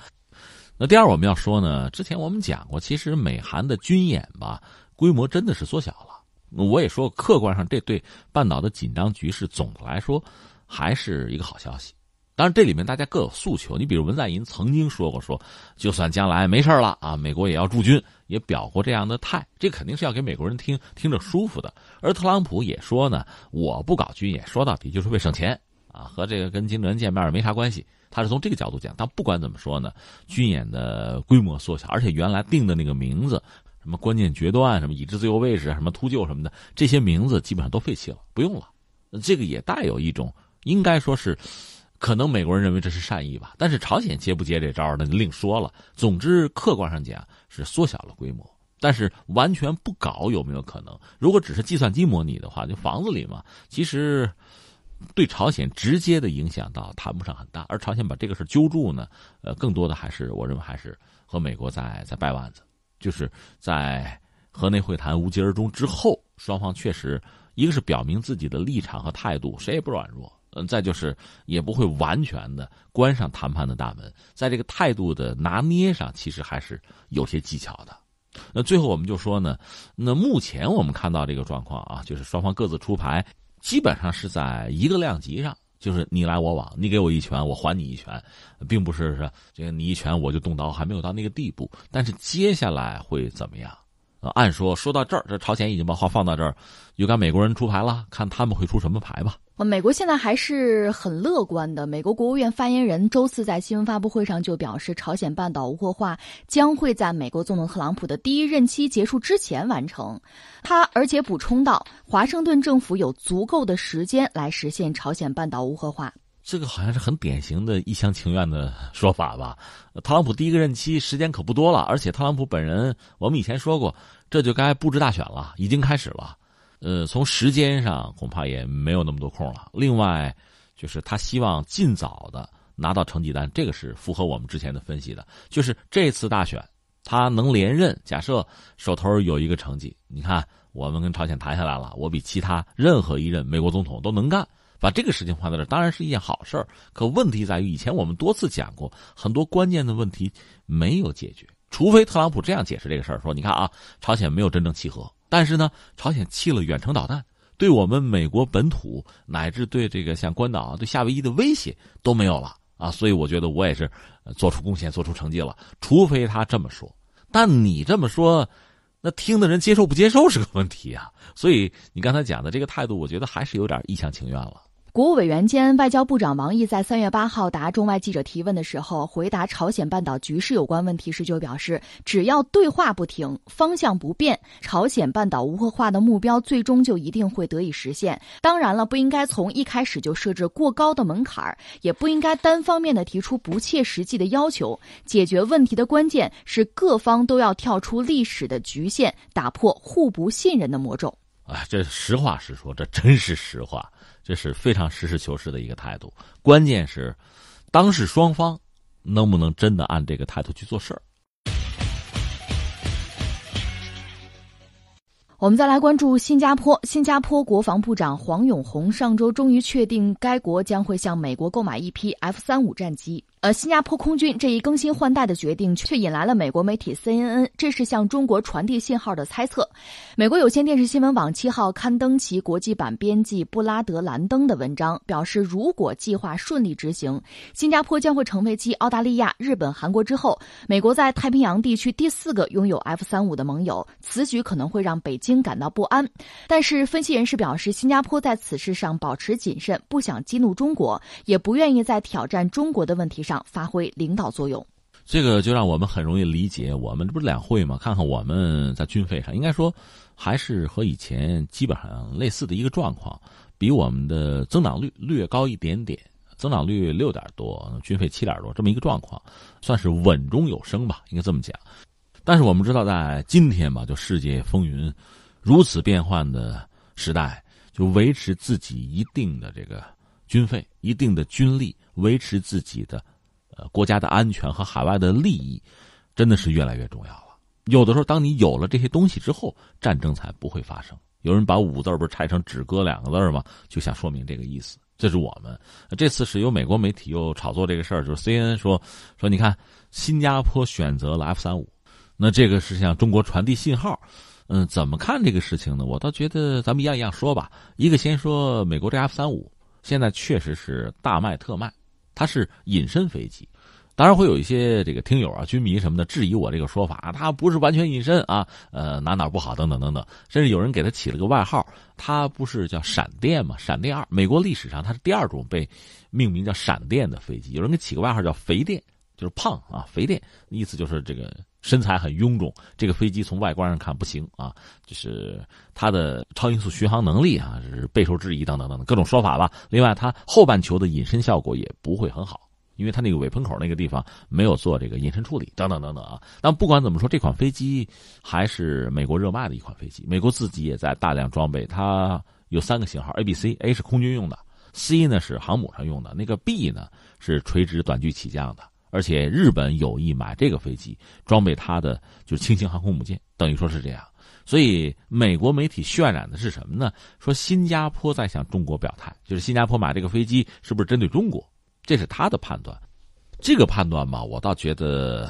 那第二我们要说呢，之前我们讲过，其实美韩的军演吧，规模真的是缩小了。我也说，客观上这对半岛的紧张局势总的来说还是一个好消息。当然，这里面大家各有诉求。你比如文在寅曾经说过，说就算将来没事了啊，美国也要驻军，也表过这样的态，这肯定是要给美国人听，听着舒服的。而特朗普也说呢，我不搞军演，说到底就是为省钱啊，和这个跟金正恩见面没啥关系。他是从这个角度讲，但不管怎么说呢，军演的规模缩小，而且原来定的那个名字，什么关键决断、什么已知自由位置、什么突救什么的，这些名字基本上都废弃了，不用了。这个也带有一种，应该说是，可能美国人认为这是善意吧。但是朝鲜接不接这招那就另说了。总之，客观上讲是缩小了规模，但是完全不搞有没有可能？如果只是计算机模拟的话，就房子里嘛，其实。对朝鲜直接的影响倒谈不上很大，而朝鲜把这个事揪住呢，呃，更多的还是我认为还是和美国在在掰腕子，就是在河内会谈无疾而终之后，双方确实一个是表明自己的立场和态度，谁也不软弱。嗯，再就是也不会完全的关上谈判的大门，在这个态度的拿捏上，其实还是有些技巧的。那最后我们就说呢，那目前我们看到这个状况啊，就是双方各自出牌，基本上是在一个量级上，就是你来我往，你给我一拳，我还你一拳，并不是说这个你一拳我就动刀，还没有到那个地步。但是接下来会怎么样？按说说到这儿，这朝鲜已经把话放到这儿，又该美国人出牌了，看他们会出什么牌吧。美国现在还是很乐观的。美国国务院发言人周四在新闻发布会上就表示，朝鲜半岛无核化将会在美国总统特朗普的第一任期结束之前完成。他而且补充道，华盛顿政府有足够的时间来实现朝鲜半岛无核化。这个好像是很典型的一厢情愿的说法吧？特朗普第一个任期时间可不多了，而且特朗普本人，我们以前说过，这就该布置大选了，已经开始了。呃，从时间上恐怕也没有那么多空了。另外，就是他希望尽早的拿到成绩单，这个是符合我们之前的分析的。就是这次大选，他能连任，假设手头有一个成绩，你看，我们跟朝鲜谈下来了，我比其他任何一任美国总统都能干。把这个事情放在这，当然是一件好事儿。可问题在于，以前我们多次讲过，很多关键的问题没有解决。除非特朗普这样解释这个事儿：说，你看啊，朝鲜没有真正契合，但是呢，朝鲜弃了远程导弹，对我们美国本土乃至对这个像关岛、对夏威夷的威胁都没有了啊。所以我觉得我也是做出贡献、做出成绩了。除非他这么说，但你这么说，那听的人接受不接受是个问题啊。所以你刚才讲的这个态度，我觉得还是有点一厢情愿了。国务委员兼外交部长王毅在三月八号答中外记者提问的时候，回答朝鲜半岛局势有关问题时就表示，只要对话不停，方向不变，朝鲜半岛无核化的目标最终就一定会得以实现。当然了，不应该从一开始就设置过高的门槛，也不应该单方面的提出不切实际的要求。解决问题的关键是各方都要跳出历史的局限，打破互不信任的魔咒。啊，这实话实说，这真是实话，这是非常实事求是的一个态度。关键是，当事双方能不能真的按这个态度去做事儿。我们再来关注新加坡。新加坡国防部长黄永红上周终于确定，该国将会向美国购买一批 F 三五战机。呃，新加坡空军这一更新换代的决定，却引来了美国媒体 CNN 这是向中国传递信号的猜测。美国有线电视新闻网七号刊登其国际版编辑布拉德兰登的文章，表示如果计划顺利执行，新加坡将会成为继澳大利亚、日本、韩国之后，美国在太平洋地区第四个拥有 F 三五的盟友。此举可能会让北京感到不安。但是，分析人士表示，新加坡在此事上保持谨慎，不想激怒中国，也不愿意在挑战中国的问题上。发挥领导作用，这个就让我们很容易理解。我们这不是两会吗？看看我们在军费上，应该说还是和以前基本上类似的一个状况，比我们的增长率略高一点点，增长率六点多，军费七点多，这么一个状况，算是稳中有升吧，应该这么讲。但是我们知道，在今天吧，就世界风云如此变幻的时代，就维持自己一定的这个军费、一定的军力。维持自己的，呃，国家的安全和海外的利益，真的是越来越重要了。有的时候，当你有了这些东西之后，战争才不会发生。有人把“五”字不是拆成“止戈”两个字吗？就想说明这个意思。这是我们这次是由美国媒体又炒作这个事儿，就是 CNN 说说，你看新加坡选择了 F 三五，那这个是向中国传递信号。嗯，怎么看这个事情呢？我倒觉得咱们一样一样说吧。一个先说美国这 F 三五，现在确实是大卖特卖。它是隐身飞机，当然会有一些这个听友啊、军迷什么的质疑我这个说法，它不是完全隐身啊，呃哪哪不好等等等等，甚至有人给它起了个外号，它不是叫闪电吗？闪电二，美国历史上它是第二种被命名叫闪电的飞机，有人给起个外号叫肥电，就是胖啊，肥电，意思就是这个。身材很臃肿，这个飞机从外观上看不行啊，就是它的超音速巡航能力啊是备受质疑等等等等各种说法吧。另外，它后半球的隐身效果也不会很好，因为它那个尾喷口那个地方没有做这个隐身处理等等等等啊。但不管怎么说，这款飞机还是美国热卖的一款飞机，美国自己也在大量装备。它有三个型号，A、B、C，A 是空军用的，C 呢是航母上用的，那个 B 呢是垂直短距起降的。而且日本有意买这个飞机，装备它的就是轻型航空母舰，等于说是这样。所以美国媒体渲染的是什么呢？说新加坡在向中国表态，就是新加坡买这个飞机是不是针对中国？这是他的判断。这个判断吧，我倒觉得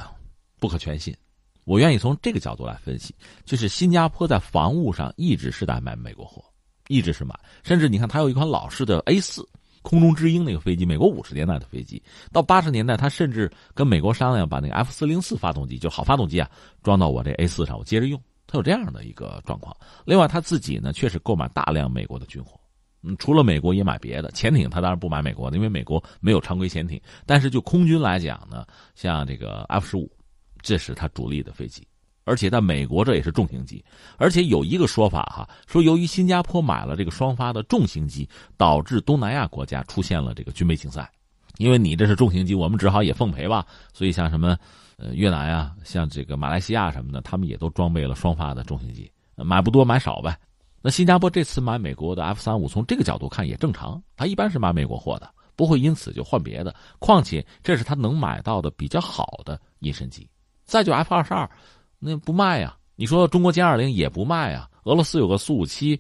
不可全信。我愿意从这个角度来分析，就是新加坡在防务上一直是在买美国货，一直是买。甚至你看，它有一款老式的 A 四空中之鹰那个飞机，美国五十年代的飞机，到八十年代，他甚至跟美国商量把那个 F 四零四发动机，就好发动机啊，装到我这 A 四上，我接着用。他有这样的一个状况。另外，他自己呢，确实购买大量美国的军火。嗯，除了美国，也买别的潜艇。他当然不买美国的，因为美国没有常规潜艇。但是就空军来讲呢，像这个 F 十五。这是他主力的飞机，而且在美国这也是重型机，而且有一个说法哈，说由于新加坡买了这个双发的重型机，导致东南亚国家出现了这个军备竞赛，因为你这是重型机，我们只好也奉陪吧。所以像什么呃越南呀，像这个马来西亚什么的，他们也都装备了双发的重型机，买不多买少呗。那新加坡这次买美国的 F 三五，从这个角度看也正常，他一般是买美国货的，不会因此就换别的。况且这是他能买到的比较好的隐身机。再就 F 二十二，那不卖呀？你说中国歼二零也不卖呀？俄罗斯有个苏五七，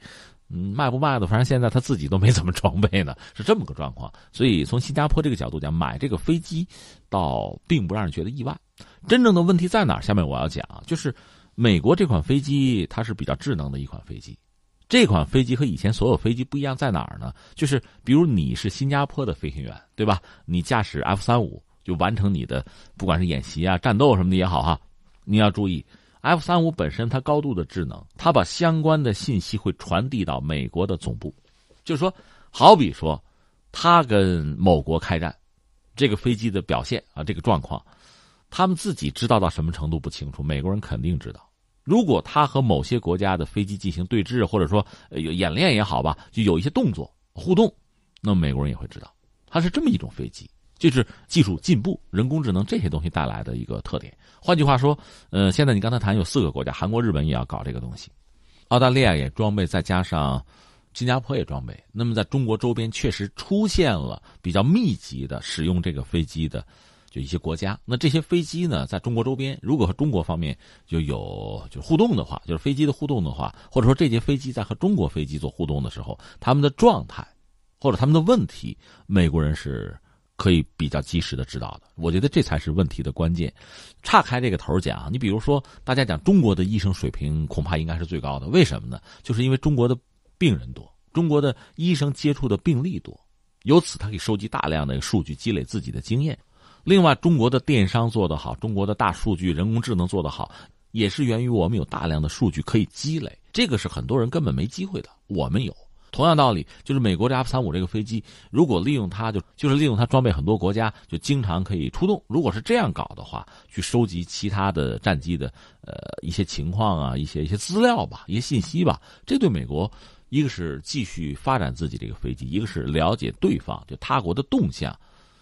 嗯，卖不卖的？反正现在他自己都没怎么装备呢，是这么个状况。所以从新加坡这个角度讲，买这个飞机倒并不让人觉得意外。真正的问题在哪儿？下面我要讲，就是美国这款飞机它是比较智能的一款飞机。这款飞机和以前所有飞机不一样在哪儿呢？就是比如你是新加坡的飞行员，对吧？你驾驶 F 三五。就完成你的，不管是演习啊、战斗什么的也好哈，你要注意，F 三五本身它高度的智能，它把相关的信息会传递到美国的总部，就是说，好比说，他跟某国开战，这个飞机的表现啊，这个状况，他们自己知道到什么程度不清楚，美国人肯定知道。如果他和某些国家的飞机进行对峙，或者说有演练也好吧，就有一些动作互动，那么美国人也会知道，它是这么一种飞机。这是技术进步、人工智能这些东西带来的一个特点。换句话说，呃，现在你刚才谈有四个国家，韩国、日本也要搞这个东西，澳大利亚也装备，再加上新加坡也装备。那么在中国周边确实出现了比较密集的使用这个飞机的，就一些国家。那这些飞机呢，在中国周边，如果和中国方面就有就互动的话，就是飞机的互动的话，或者说这些飞机在和中国飞机做互动的时候，他们的状态或者他们的问题，美国人是。可以比较及时的知道的，我觉得这才是问题的关键。岔开这个头讲，你比如说，大家讲中国的医生水平恐怕应该是最高的，为什么呢？就是因为中国的病人多，中国的医生接触的病例多，由此他可以收集大量的数据，积累自己的经验。另外，中国的电商做得好，中国的大数据、人工智能做得好，也是源于我们有大量的数据可以积累，这个是很多人根本没机会的，我们有。同样道理，就是美国这 F 三五这个飞机，如果利用它，就就是利用它装备很多国家，就经常可以出动。如果是这样搞的话，去收集其他的战机的呃一些情况啊，一些一些资料吧，一些信息吧，这对美国一个是继续发展自己这个飞机，一个是了解对方就他国的动向，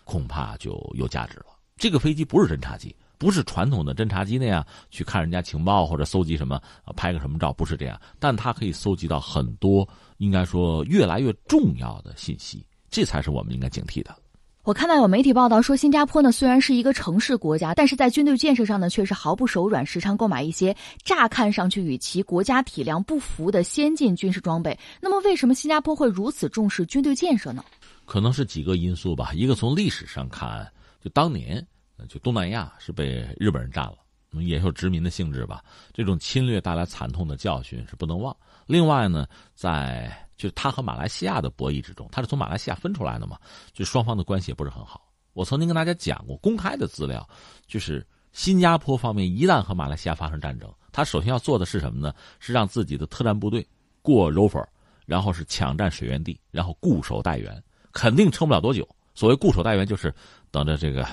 恐怕就有价值了。这个飞机不是侦察机。不是传统的侦察机那样去看人家情报或者搜集什么，拍个什么照，不是这样。但它可以搜集到很多，应该说越来越重要的信息，这才是我们应该警惕的。我看到有媒体报道说，新加坡呢虽然是一个城市国家，但是在军队建设上呢却是毫不手软，时常购买一些乍看上去与其国家体量不符的先进军事装备。那么，为什么新加坡会如此重视军队建设呢？可能是几个因素吧。一个从历史上看，就当年。就东南亚是被日本人占了，也有殖民的性质吧。这种侵略带来惨痛的教训是不能忘。另外呢，在就是他和马来西亚的博弈之中，他是从马来西亚分出来的嘛，就双方的关系也不是很好。我曾经跟大家讲过公开的资料，就是新加坡方面一旦和马来西亚发生战争，他首先要做的是什么呢？是让自己的特战部队过柔佛，然后是抢占水源地，然后固守待援，肯定撑不了多久。所谓固守待援，就是等着这个。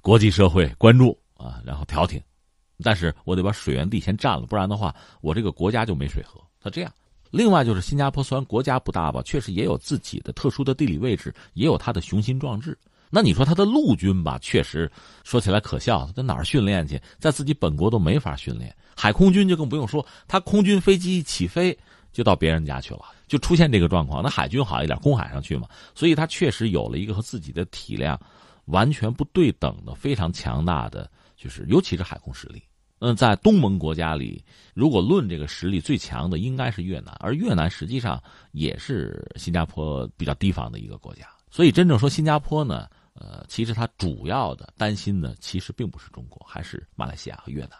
国际社会关注啊，然后调停，但是我得把水源地先占了，不然的话，我这个国家就没水喝。他这样，另外就是新加坡虽然国家不大吧，确实也有自己的特殊的地理位置，也有他的雄心壮志。那你说他的陆军吧，确实说起来可笑，他在哪儿训练去？在自己本国都没法训练。海空军就更不用说，他空军飞机一起飞就到别人家去了，就出现这个状况。那海军好一点，公海上去嘛，所以他确实有了一个和自己的体量。完全不对等的非常强大的，就是尤其是海空实力。嗯，在东盟国家里，如果论这个实力最强的，应该是越南，而越南实际上也是新加坡比较提防的一个国家。所以，真正说新加坡呢，呃，其实它主要的担心的，其实并不是中国，还是马来西亚和越南。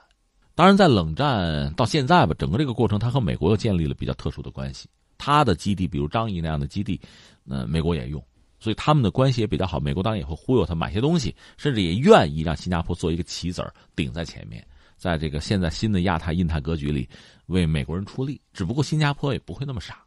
当然，在冷战到现在吧，整个这个过程，它和美国又建立了比较特殊的关系。它的基地，比如张仪那样的基地，呃，美国也用。所以他们的关系也比较好，美国当然也会忽悠他买些东西，甚至也愿意让新加坡做一个棋子儿顶在前面，在这个现在新的亚太印太格局里为美国人出力。只不过新加坡也不会那么傻。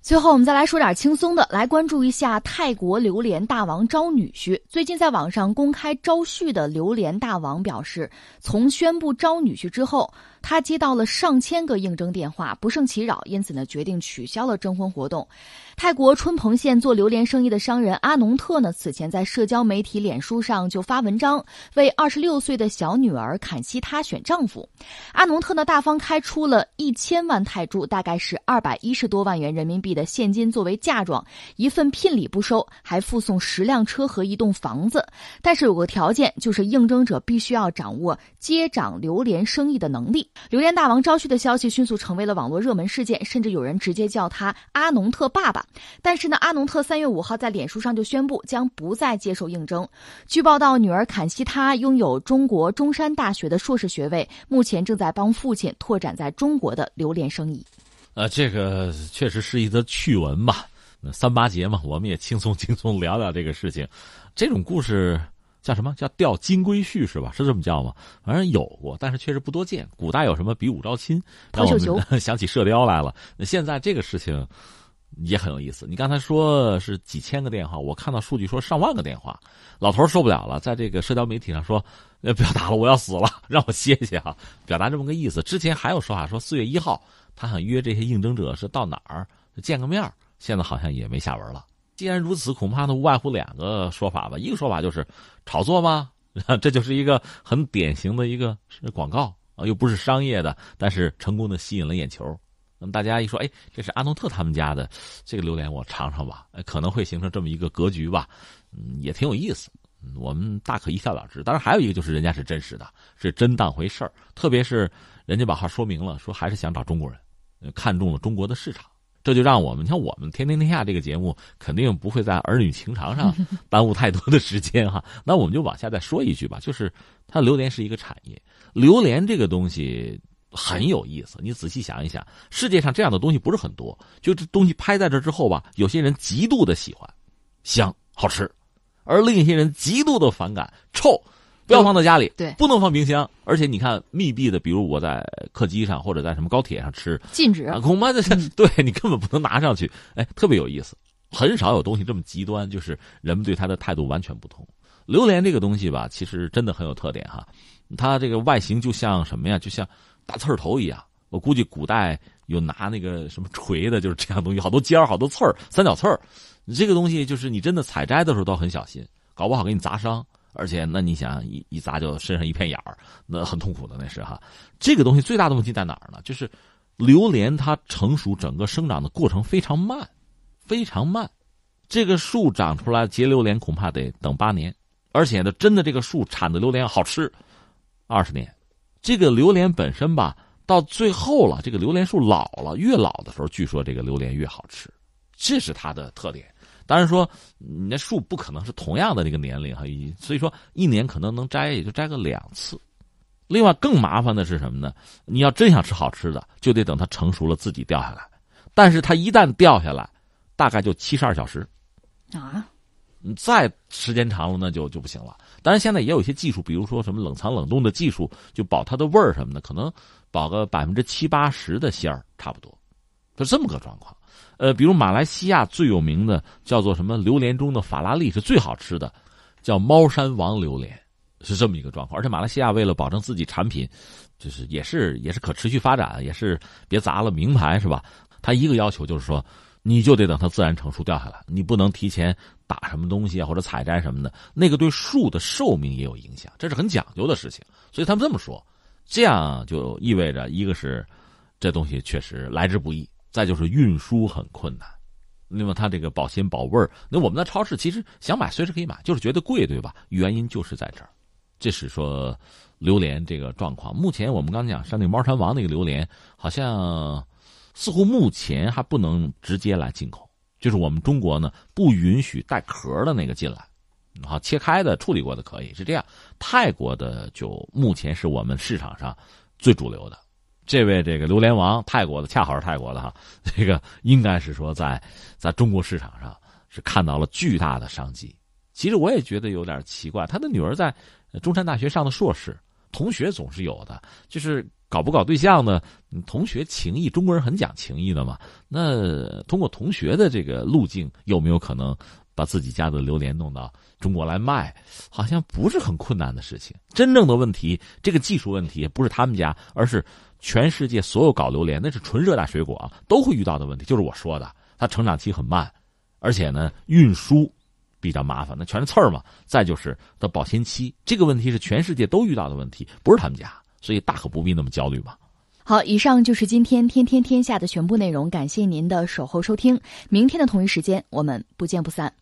最后，我们再来说点轻松的，来关注一下泰国榴莲大王招女婿。最近在网上公开招婿的榴莲大王表示，从宣布招女婿之后。他接到了上千个应征电话，不胜其扰，因此呢，决定取消了征婚活动。泰国春蓬县做榴莲生意的商人阿农特呢，此前在社交媒体脸书上就发文章，为二十六岁的小女儿坎西他选丈夫。阿农特呢，大方开出了一千万泰铢，大概是二百一十多万元人民币的现金作为嫁妆，一份聘礼不收，还附送十辆车和一栋房子。但是有个条件，就是应征者必须要掌握接掌榴莲生意的能力。榴莲大王招婿的消息迅速成为了网络热门事件，甚至有人直接叫他阿农特爸爸。但是呢，阿农特三月五号在脸书上就宣布将不再接受应征。据报道，女儿坎西他拥有中国中山大学的硕士学位，目前正在帮父亲拓展在中国的榴莲生意。呃，这个确实是一则趣闻吧？三八节嘛，我们也轻松轻松聊聊这个事情。这种故事。叫什么叫钓金龟婿是吧？是这么叫吗？反正有过，但是确实不多见。古代有什么比武招亲，让我们 想起射雕来了。那现在这个事情也很有意思。你刚才说是几千个电话，我看到数据说上万个电话。老头受不了了，在这个社交媒体上说：“不要打了，我要死了，让我歇歇啊。”表达这么个意思。之前还有说法说四月一号他想约这些应征者是到哪儿见个面，现在好像也没下文了。既然如此，恐怕呢无外乎两个说法吧。一个说法就是炒作吗？这就是一个很典型的一个广告啊，又不是商业的，但是成功的吸引了眼球。那么大家一说，哎，这是阿诺特他们家的这个榴莲，我尝尝吧，可能会形成这么一个格局吧。嗯，也挺有意思。我们大可一笑了之。当然，还有一个就是人家是真实的，是真当回事儿。特别是人家把话说明了，说还是想找中国人，看中了中国的市场。这就让我们，你看我们《天天天下》这个节目，肯定不会在儿女情长上 耽误太多的时间哈。那我们就往下再说一句吧，就是它榴莲是一个产业，榴莲这个东西很有意思。你仔细想一想，世界上这样的东西不是很多，就这东西拍在这之后吧，有些人极度的喜欢，香好吃，而另一些人极度的反感，臭。不要放在家里，对，不能放冰箱。而且你看，密闭的，比如我在客机上或者在什么高铁上吃，禁止。啊恐怕这 对你根本不能拿上去。哎，特别有意思，很少有东西这么极端，就是人们对它的态度完全不同。榴莲这个东西吧，其实真的很有特点哈。它这个外形就像什么呀？就像大刺儿头一样。我估计古代有拿那个什么锤的，就是这样东西，好多尖儿，好多刺儿，三角刺儿。这个东西就是你真的采摘的时候都很小心，搞不好给你砸伤。而且，那你想一一砸就身上一片眼儿，那很痛苦的那是哈。这个东西最大的问题在哪儿呢？就是榴莲它成熟整个生长的过程非常慢，非常慢。这个树长出来结榴莲恐怕得等八年，而且呢，真的这个树产的榴莲好吃，二十年。这个榴莲本身吧，到最后了，这个榴莲树老了，越老的时候，据说这个榴莲越好吃，这是它的特点。当然说，你那树不可能是同样的这个年龄哈，所以说一年可能能摘也就摘个两次。另外更麻烦的是什么呢？你要真想吃好吃的，就得等它成熟了自己掉下来。但是它一旦掉下来，大概就七十二小时啊，再时间长了那就就不行了。当然现在也有一些技术，比如说什么冷藏冷冻的技术，就保它的味儿什么的，可能保个百分之七八十的鲜儿差不多，就这么个状况。呃，比如马来西亚最有名的叫做什么榴莲中的法拉利是最好吃的，叫猫山王榴莲，是这么一个状况。而且马来西亚为了保证自己产品，就是也是也是可持续发展，也是别砸了名牌，是吧？他一个要求就是说，你就得等它自然成熟掉下来，你不能提前打什么东西啊或者采摘什么的，那个对树的寿命也有影响，这是很讲究的事情。所以他们这么说，这样就意味着一个是这东西确实来之不易。再就是运输很困难，那么它这个保鲜保味儿，那我们的超市其实想买随时可以买，就是觉得贵，对吧？原因就是在这儿，这是说榴莲这个状况。目前我们刚讲像那猫山王那个榴莲，好像似乎目前还不能直接来进口，就是我们中国呢不允许带壳的那个进来，好切开的处理过的可以是这样。泰国的就目前是我们市场上最主流的。这位这个榴莲王，泰国的恰好是泰国的哈，这个应该是说在在中国市场上是看到了巨大的商机。其实我也觉得有点奇怪，他的女儿在中山大学上的硕士，同学总是有的，就是搞不搞对象呢？同学情谊，中国人很讲情谊的嘛。那通过同学的这个路径，有没有可能把自己家的榴莲弄到中国来卖？好像不是很困难的事情。真正的问题，这个技术问题不是他们家，而是全世界所有搞榴莲，那是纯热带水果啊，都会遇到的问题。就是我说的，它成长期很慢，而且呢，运输。比较麻烦，那全是刺儿嘛。再就是的保鲜期，这个问题是全世界都遇到的问题，不是他们家，所以大可不必那么焦虑嘛。好，以上就是今天天天天下的全部内容，感谢您的守候收听，明天的同一时间我们不见不散。